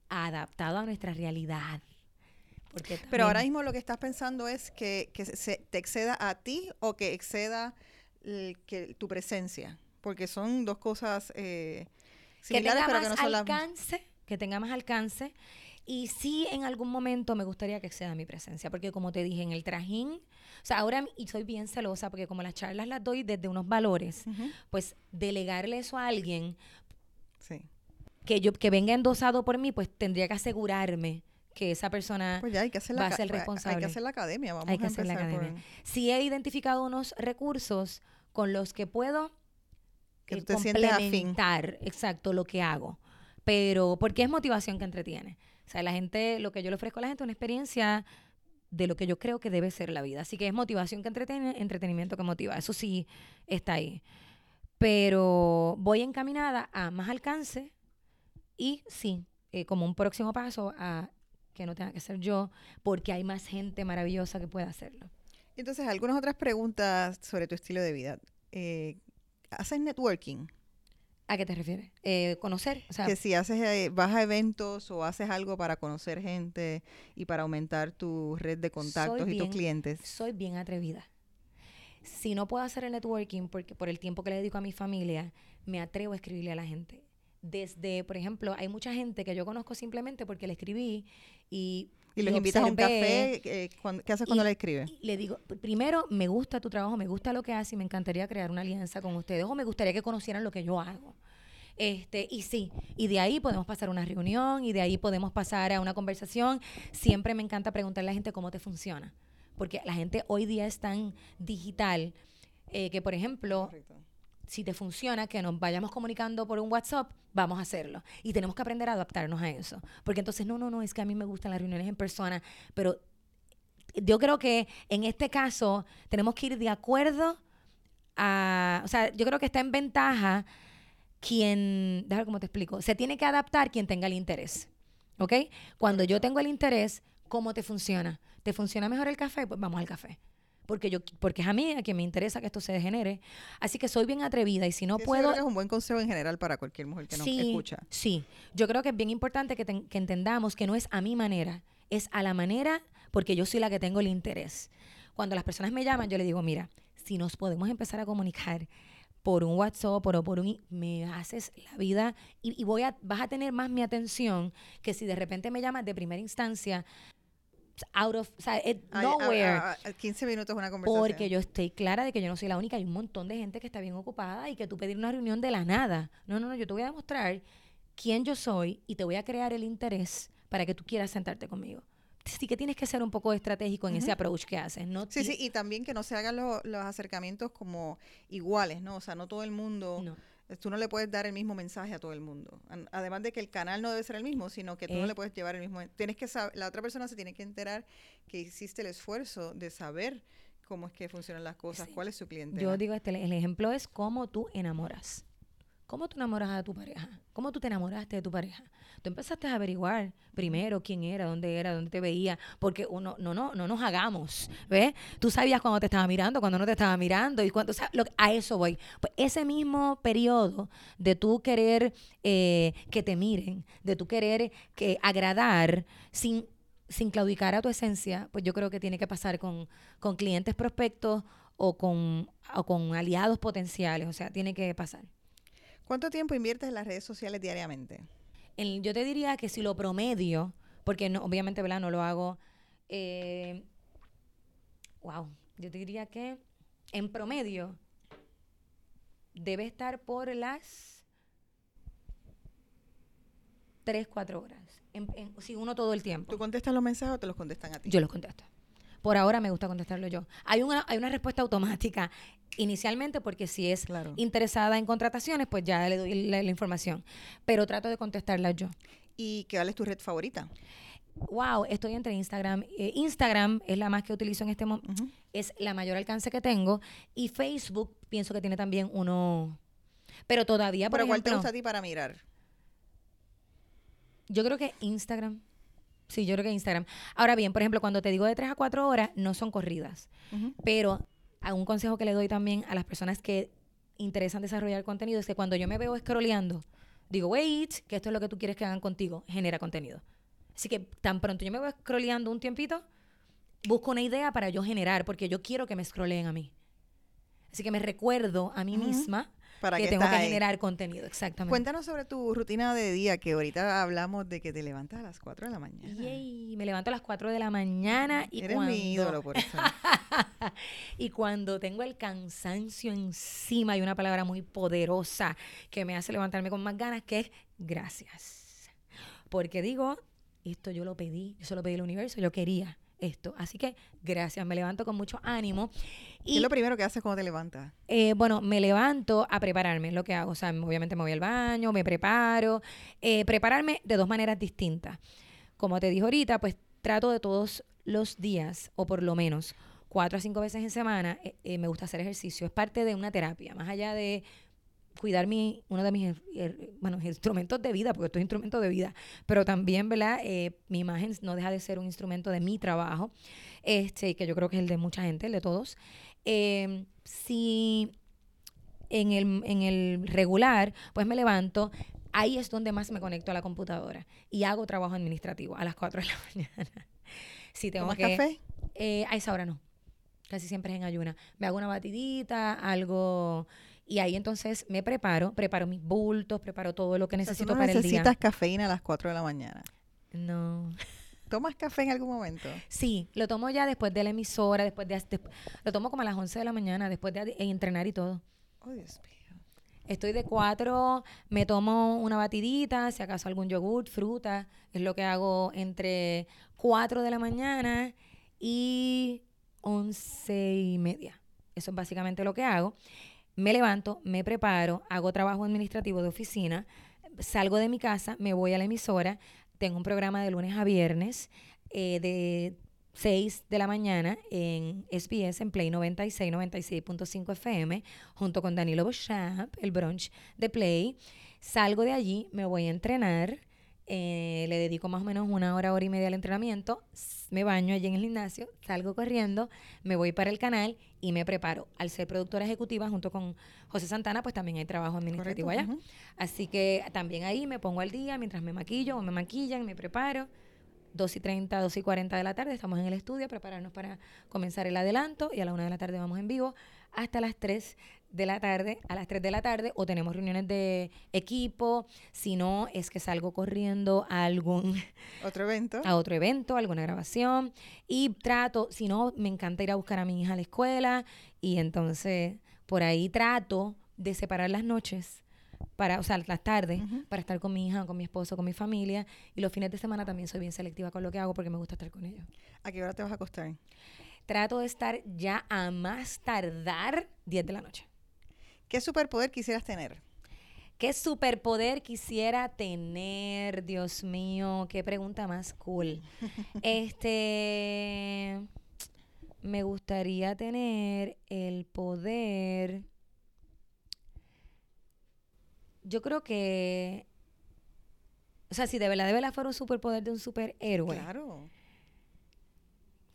adaptado a nuestra realidad, pero ahora mismo lo que estás pensando es que, se, te exceda a ti o que exceda que, tu presencia, porque son dos cosas eh, similares, que tenga más alcance, Que tenga más alcance. Y sí, en algún momento me gustaría que exceda mi presencia, porque como te dije, en el trajín, o sea, ahora, y soy bien celosa, porque como las charlas las doy desde unos valores, pues delegarle eso a alguien que, yo, que venga endosado por mí, pues tendría que asegurarme que esa persona pues ya hay que hacer va a ser responsable. Hay que hacer la academia, vamos hay que hacer la academia. Si he identificado unos recursos con los que puedo que eh, complementar, exacto, lo que hago. Pero, porque es motivación que entretiene. O sea, la gente, lo que yo le ofrezco a la gente es una experiencia de lo que yo creo que debe ser la vida. Así que es motivación que entretiene, entretenimiento que motiva. Eso sí está ahí. Pero voy encaminada a más alcance y sí, eh, como un próximo paso a que no tenga que ser yo, porque hay más gente maravillosa que pueda hacerlo. Entonces, algunas otras preguntas sobre tu estilo de vida. Eh, ¿Haces networking? ¿A qué te refieres? Eh, ¿Conocer? que si haces, eh, vas a eventos o haces algo para conocer gente y para aumentar tu red de contactos y tus clientes. Soy bien atrevida. Si no puedo hacer el networking porque por el tiempo que le dedico a mi familia, me atrevo a escribirle a la gente desde, por ejemplo, hay mucha gente que yo conozco simplemente porque le escribí y... Y los invitas a un café, eh, ¿qué haces cuando le escribes? Le digo, primero, me gusta tu trabajo, me gusta lo que haces y me encantaría crear una alianza con ustedes o me gustaría que conocieran lo que yo hago. Este, y sí, y de ahí podemos pasar a una reunión y de ahí podemos pasar a una conversación. Siempre me encanta preguntarle a la gente cómo te funciona, porque la gente hoy día es tan digital eh, que, por ejemplo, si te funciona que nos vayamos comunicando por un WhatsApp, vamos a hacerlo. Y tenemos que aprender a adaptarnos a eso. Porque entonces, no, no, no, es que a mí me gustan las reuniones en persona, pero yo creo que en este caso tenemos que ir de acuerdo a, o sea, yo creo que está en ventaja quien, déjame cómo te explico, se tiene que adaptar quien tenga el interés. ¿Ok? Cuando yo tengo el interés, ¿cómo te funciona? ¿Te funciona mejor el café? Pues vamos al café porque yo porque es a mí a quien me interesa que esto se degenere. Así que soy bien atrevida y si no puedo... es un buen consejo en general para cualquier mujer que nos escucha. Sí, yo creo que es bien importante que, que entendamos que no es a mi manera, es a la manera porque yo soy la que tengo el interés. Cuando las personas me llaman, yo le digo, mira, si nos podemos empezar a comunicar por un WhatsApp o por un me haces la vida y, y, voy a vas a tener más mi atención que si de repente me llamas de primera instancia out of, o sea, nowhere. 15 minutos una conversación. Porque yo estoy clara de que yo no soy la única, hay un montón de gente que está bien ocupada y que tú pedir una reunión de la nada. No, no, no, yo te voy a demostrar quién yo soy y te voy a crear el interés para que tú quieras sentarte conmigo. Sí que tienes que ser un poco estratégico en ese approach que haces, ¿no? Sí, sí, y también que no se hagan los acercamientos como iguales, ¿no? O sea, no todo el mundo... No Tú no le puedes dar el mismo mensaje a todo el mundo. Además de que el canal no debe ser el mismo, sino que tú no le puedes llevar el mismo. Tienes que saber, la otra persona se tiene que enterar que hiciste el esfuerzo de saber cómo es que funcionan las cosas, cuál es su cliente. Yo digo, este, el ejemplo es cómo tú enamoras. ¿Cómo tú enamoras a tu pareja? ¿Cómo tú te enamoraste de tu pareja? Tú empezaste a averiguar primero quién era, dónde era, dónde te veía, porque uno, no, no, no nos hagamos, ¿ves? Tú sabías cuando te estaba mirando, cuando no te estaba mirando, y cuando, a eso voy. Pues ese mismo periodo de tú querer eh, que te miren, de tú querer que agradar sin sin claudicar a tu esencia, pues yo creo que tiene que pasar con, con clientes prospectos o con, o con aliados potenciales, o sea, tiene que pasar. ¿Cuánto tiempo inviertes en las redes sociales diariamente? yo te diría que si lo promedio, porque no, obviamente ¿verdad? no lo hago, eh, wow, yo te diría que en promedio, debe estar por las 3, 4 horas. si uno todo el tiempo. ¿Tú contestas los mensajes o te los contestan a ti? Yo los contesto. Por ahora me gusta contestarlo yo. Hay una, hay una respuesta automática inicialmente porque si es interesada en contrataciones, pues ya le doy la, información. Pero trato de contestarla yo. ¿Y qué es tu red favorita? Wow, estoy entre Instagram. Eh, Instagram es la más que utilizo en este momento. Es la mayor alcance que tengo. Y Facebook pienso que tiene también uno. Pero todavía, por ¿Pero cuál te gusta a ti para mirar? Yo creo que Instagram. Sí, yo creo que Instagram. Ahora bien, por ejemplo, cuando te digo de 3 a 4 horas, no son corridas. Pero un consejo que le doy también a las personas que interesan desarrollar contenido es que cuando yo me veo scrolleando, digo, wait, que esto es lo que tú quieres que hagan contigo, genera contenido. Así que tan pronto yo me voy scrolleando un tiempito, busco una idea para yo generar, porque yo quiero que me scrolleen a mí. Así que me recuerdo a mí misma para que, tengo que generar contenido, exactamente. Cuéntanos sobre tu rutina de día, que ahorita hablamos de que te levantas a las 4 de la mañana. Yay, me levanto a las 4 de la mañana y Eres mi ídolo por eso. y cuando tengo el cansancio encima, hay una palabra muy poderosa que me hace levantarme con más ganas, que es gracias. Porque digo, esto yo lo pedí, yo se lo pedí al universo, yo quería esto. Así que gracias, me levanto con mucho ánimo. Y, ¿Qué es lo primero que haces cuando te levantas? Eh, bueno, me levanto a prepararme, es lo que hago. O sea, obviamente me voy al baño, me preparo. Eh, prepararme de dos maneras distintas. Como te dije ahorita, pues trato de todos los días, o por lo menos cuatro a cinco veces en semana, eh, me gusta hacer ejercicio. Es parte de una terapia, más allá de cuidar mi, uno de mis bueno, instrumentos de vida, porque esto es instrumento de vida, pero también, ¿verdad? Eh, mi imagen no deja de ser un instrumento de mi trabajo, este, que yo creo que es el de mucha gente, el de todos. Em, si en el, en el regular, pues me levanto, ahí es donde más me conecto a la computadora y hago trabajo administrativo a las 4 de la mañana. si tengo que, café? Eh, a esa hora no. Casi siempre es en ayuna. Me hago una batidita, algo y ahí entonces me preparo, preparo mis bultos, preparo todo lo que necesito para el día. ¿Necesitas cafeína a las 4 de la mañana? No. ¿Tomas café en algún momento? Sí, lo tomo ya después de la emisora, después de... lo tomo como a las 11 de la mañana, después de entrenar y todo. Oh, Dios mío. Estoy de 4, me tomo una batidita, si acaso algún yogur, fruta. Es lo que hago entre 4 de la mañana y 11 y media. Eso es básicamente lo que hago me levanto, me preparo, hago trabajo administrativo de oficina, salgo de mi casa, me voy a la emisora, tengo un programa de lunes a viernes eh, de 6 de la mañana en SBS, en Play 96, 96.5 FM, junto con Danilo Boschap, el brunch de Play. Salgo de allí, me voy a entrenar, eh, le dedico más o menos una hora, hora y media al entrenamiento, me baño allí en el gimnasio, salgo corriendo, me voy para el canal y me preparo. Al ser productora ejecutiva junto con José Santana, pues también hay trabajo administrativo allá. Así que también ahí me pongo al día mientras me maquillo o me maquillan, me preparo. 2 y 30, 2 y 40 de la tarde, estamos en el estudio a prepararnos para comenzar el adelanto y a la 1 de la tarde vamos en vivo hasta las 3 de la tarde, a las 3 de la tarde, o tenemos reuniones de equipo, si no, es que salgo corriendo a algún... Otro evento. A otro evento, alguna grabación, y trato, si no, me encanta ir a buscar a mi hija a la escuela, y entonces por ahí trato de separar las noches para, o sea, las tardes, para estar con mi hija, con mi esposo, con mi familia. Y los fines de semana también soy bien selectiva con lo que hago porque me gusta estar con ellos. ¿A qué hora te vas a acostar? Trato de estar ya a más tardar 10 de la noche. ¿Qué superpoder quisieras tener? ¿Qué superpoder quisiera tener? Dios mío, qué pregunta más cool. este, me gustaría tener el poder. Yo creo que, o sea, si de verdad de verdad fuera un superpoder de un superhéroe. Claro.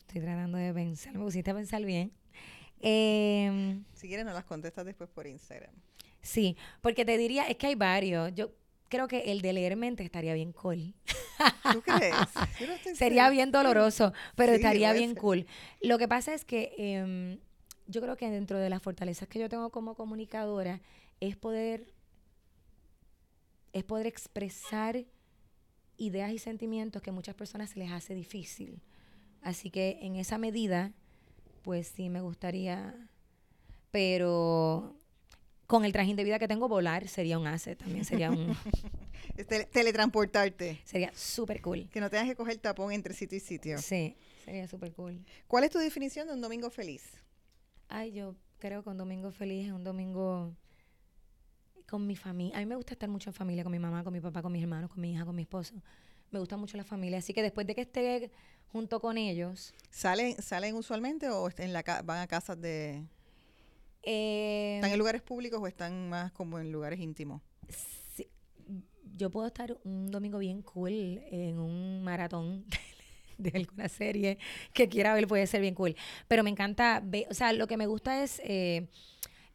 Estoy tratando de pensar, me pusiste a pensar bien. Eh, si quieres, nos las contestas después por Instagram. Sí, porque te diría, es que hay varios. Yo creo que el de leer mente estaría bien cool. ¿Tú crees? Sería bien doloroso, pero estaría bien cool. Lo que pasa es que em, yo creo que dentro de las fortalezas que yo tengo como comunicadora es poder, es poder expresar ideas y sentimientos que a muchas personas se les hace difícil. Así que en esa medida pues sí me gustaría pero con el trajín de vida que tengo, volar sería un asset, también sería un... teletransportarte. Sería súper cool. Que no tengas que coger tapón entre sitio y sitio. Sí, sería súper cool. ¿Cuál es tu definición de un domingo feliz? Ay, yo creo que un domingo feliz es un domingo con mi familia. A mí me gusta estar mucho en familia, con mi mamá, con mi papá, con mis hermanos, con mi hija, con mi esposo. Me gusta mucho la familia. Así que después de que esté junto con ellos. ¿Salen, salen usualmente o en la van a casas de... Eh, ¿Están en lugares públicos o están más como en lugares íntimos? yo puedo estar un domingo bien cool en un maratón de alguna serie que quiera ver, puede ser bien cool. Pero me encanta, ver, o sea, lo que me gusta es... Eh,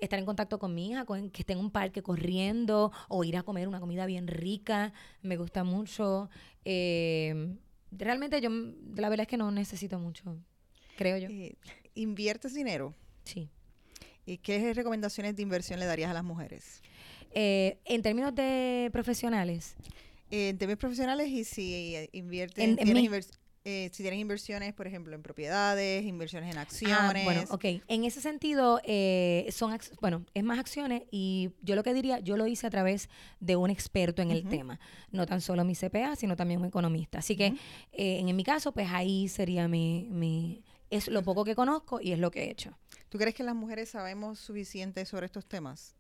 estar en contacto con mi hija, con, que esté en un parque corriendo o ir a comer una comida bien rica. Me gusta mucho. Eh, realmente yo, la verdad es que no necesito mucho, creo yo. Eh, ¿Inviertes dinero? Sí. ¿Y qué recomendaciones de inversión le darías a las mujeres? Eh, en términos de profesionales. en términos profesionales y si invierten, en, eh, si tienen inversiones, por ejemplo, en propiedades, inversiones en ah, acciones. bueno, ok. En ese sentido, eh, son, bueno, es más acciones y yo lo que diría, yo lo hice a través de un experto en el tema. No tan solo mi CPA, sino también un economista. Así que, eh, en, mi caso, pues ahí sería mi, mi, es lo poco que conozco y es lo que he hecho. ¿Tú crees que las mujeres sabemos suficiente sobre estos temas?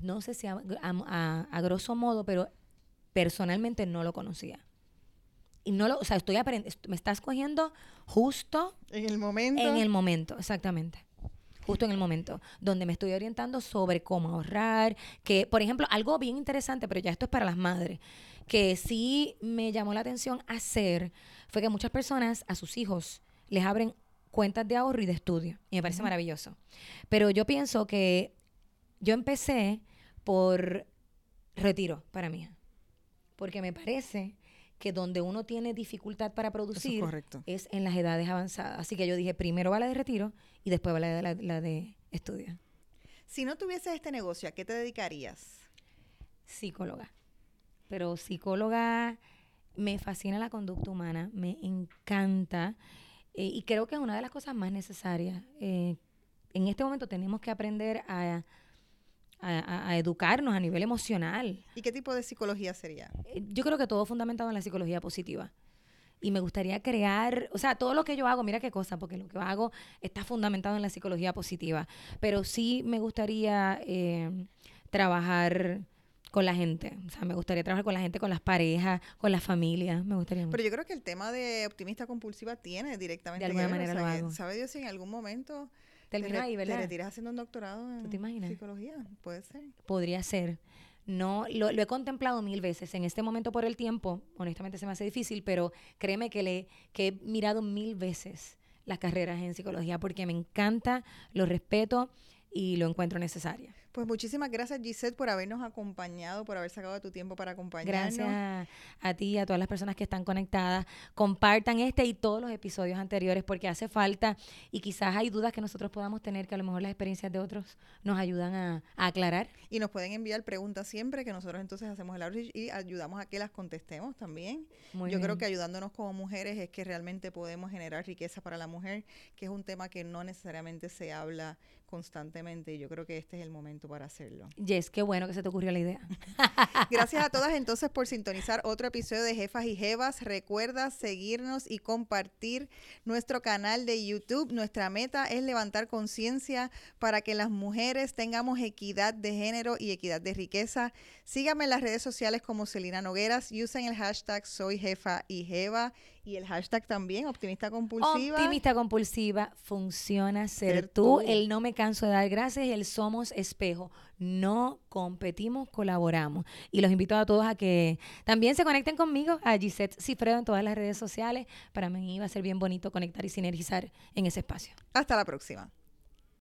No sé si a, a grosso modo, pero personalmente no lo conocía y no lo, o sea, estoy aprendiendo, me estás cogiendo justo en el momento. En el momento, exactamente. Justo en el momento donde me estoy orientando sobre cómo ahorrar, que por ejemplo, algo bien interesante, pero ya esto es para las madres, que sí me llamó la atención hacer fue que muchas personas a sus hijos les abren cuentas de ahorro y de estudio y me parece maravilloso. Pero yo pienso que yo empecé por retiro para mí, porque me parece que donde uno tiene dificultad para producir es, en las edades avanzadas. Así que yo dije, primero va la de retiro y después va la de, la, de estudio. Si no tuvieses este negocio, ¿a qué te dedicarías? Psicóloga. Pero psicóloga, me fascina la conducta humana, me encanta eh, y creo que es una de las cosas más necesarias. Eh, en este momento tenemos que aprender a a, educarnos a nivel emocional. ¿Y qué tipo de psicología sería? Eh, yo creo que todo fundamentado en la psicología positiva. Y me gustaría crear, o sea, todo lo que yo hago, mira qué cosa, porque lo que hago está fundamentado en la psicología positiva. Pero sí me gustaría eh, trabajar con la gente. O sea, me gustaría trabajar con la gente, con las parejas, con las familias. Me gustaría Pero yo creo que el tema de optimista compulsiva tiene directamente de alguna manera lo hago. ¿Sabe Dios si en algún momento Termina ahí, ¿verdad? Te retiras haciendo un doctorado en psicología, puede ser. Podría ser. No, lo, he contemplado mil veces. En este momento por el tiempo, honestamente se me hace difícil, pero créeme que le que he mirado mil veces las carreras en psicología porque me encanta, lo respeto y lo encuentro necesario. Pues muchísimas gracias Gisette por habernos acompañado, por haber sacado tu tiempo para acompañarnos. Gracias a ti y a todas las personas que están conectadas. Compartan este y todos los episodios anteriores porque hace falta y quizás hay dudas que nosotros podamos tener que a lo mejor las experiencias de otros nos ayudan a, aclarar. Y nos pueden enviar preguntas siempre que nosotros entonces hacemos el outreach y ayudamos a que las contestemos también. Yo creo que ayudándonos como mujeres es que realmente podemos generar riqueza para la mujer, que es un tema que no necesariamente se habla constantemente y yo creo que este es el momento para hacerlo. Yes, qué bueno que se te ocurrió la idea. Gracias a todas entonces por sintonizar otro episodio de Jefas y Jevas. Recuerda seguirnos y compartir nuestro canal de YouTube. Nuestra meta es levantar conciencia para que las mujeres tengamos equidad de género y equidad de riqueza. Síganme en las redes sociales como Celina Nogueras y usen el hashtag Soy Jefa y Jeva y el hashtag también, optimista compulsiva. Optimista compulsiva, funciona ser, tú. El no me canso de dar gracias y el somos espejo. No competimos, colaboramos. Y los invito a todos a que también se conecten conmigo, a Gisette Cifredo en todas las redes sociales. Para mí va a ser bien bonito conectar y sinergizar en ese espacio. Hasta la próxima.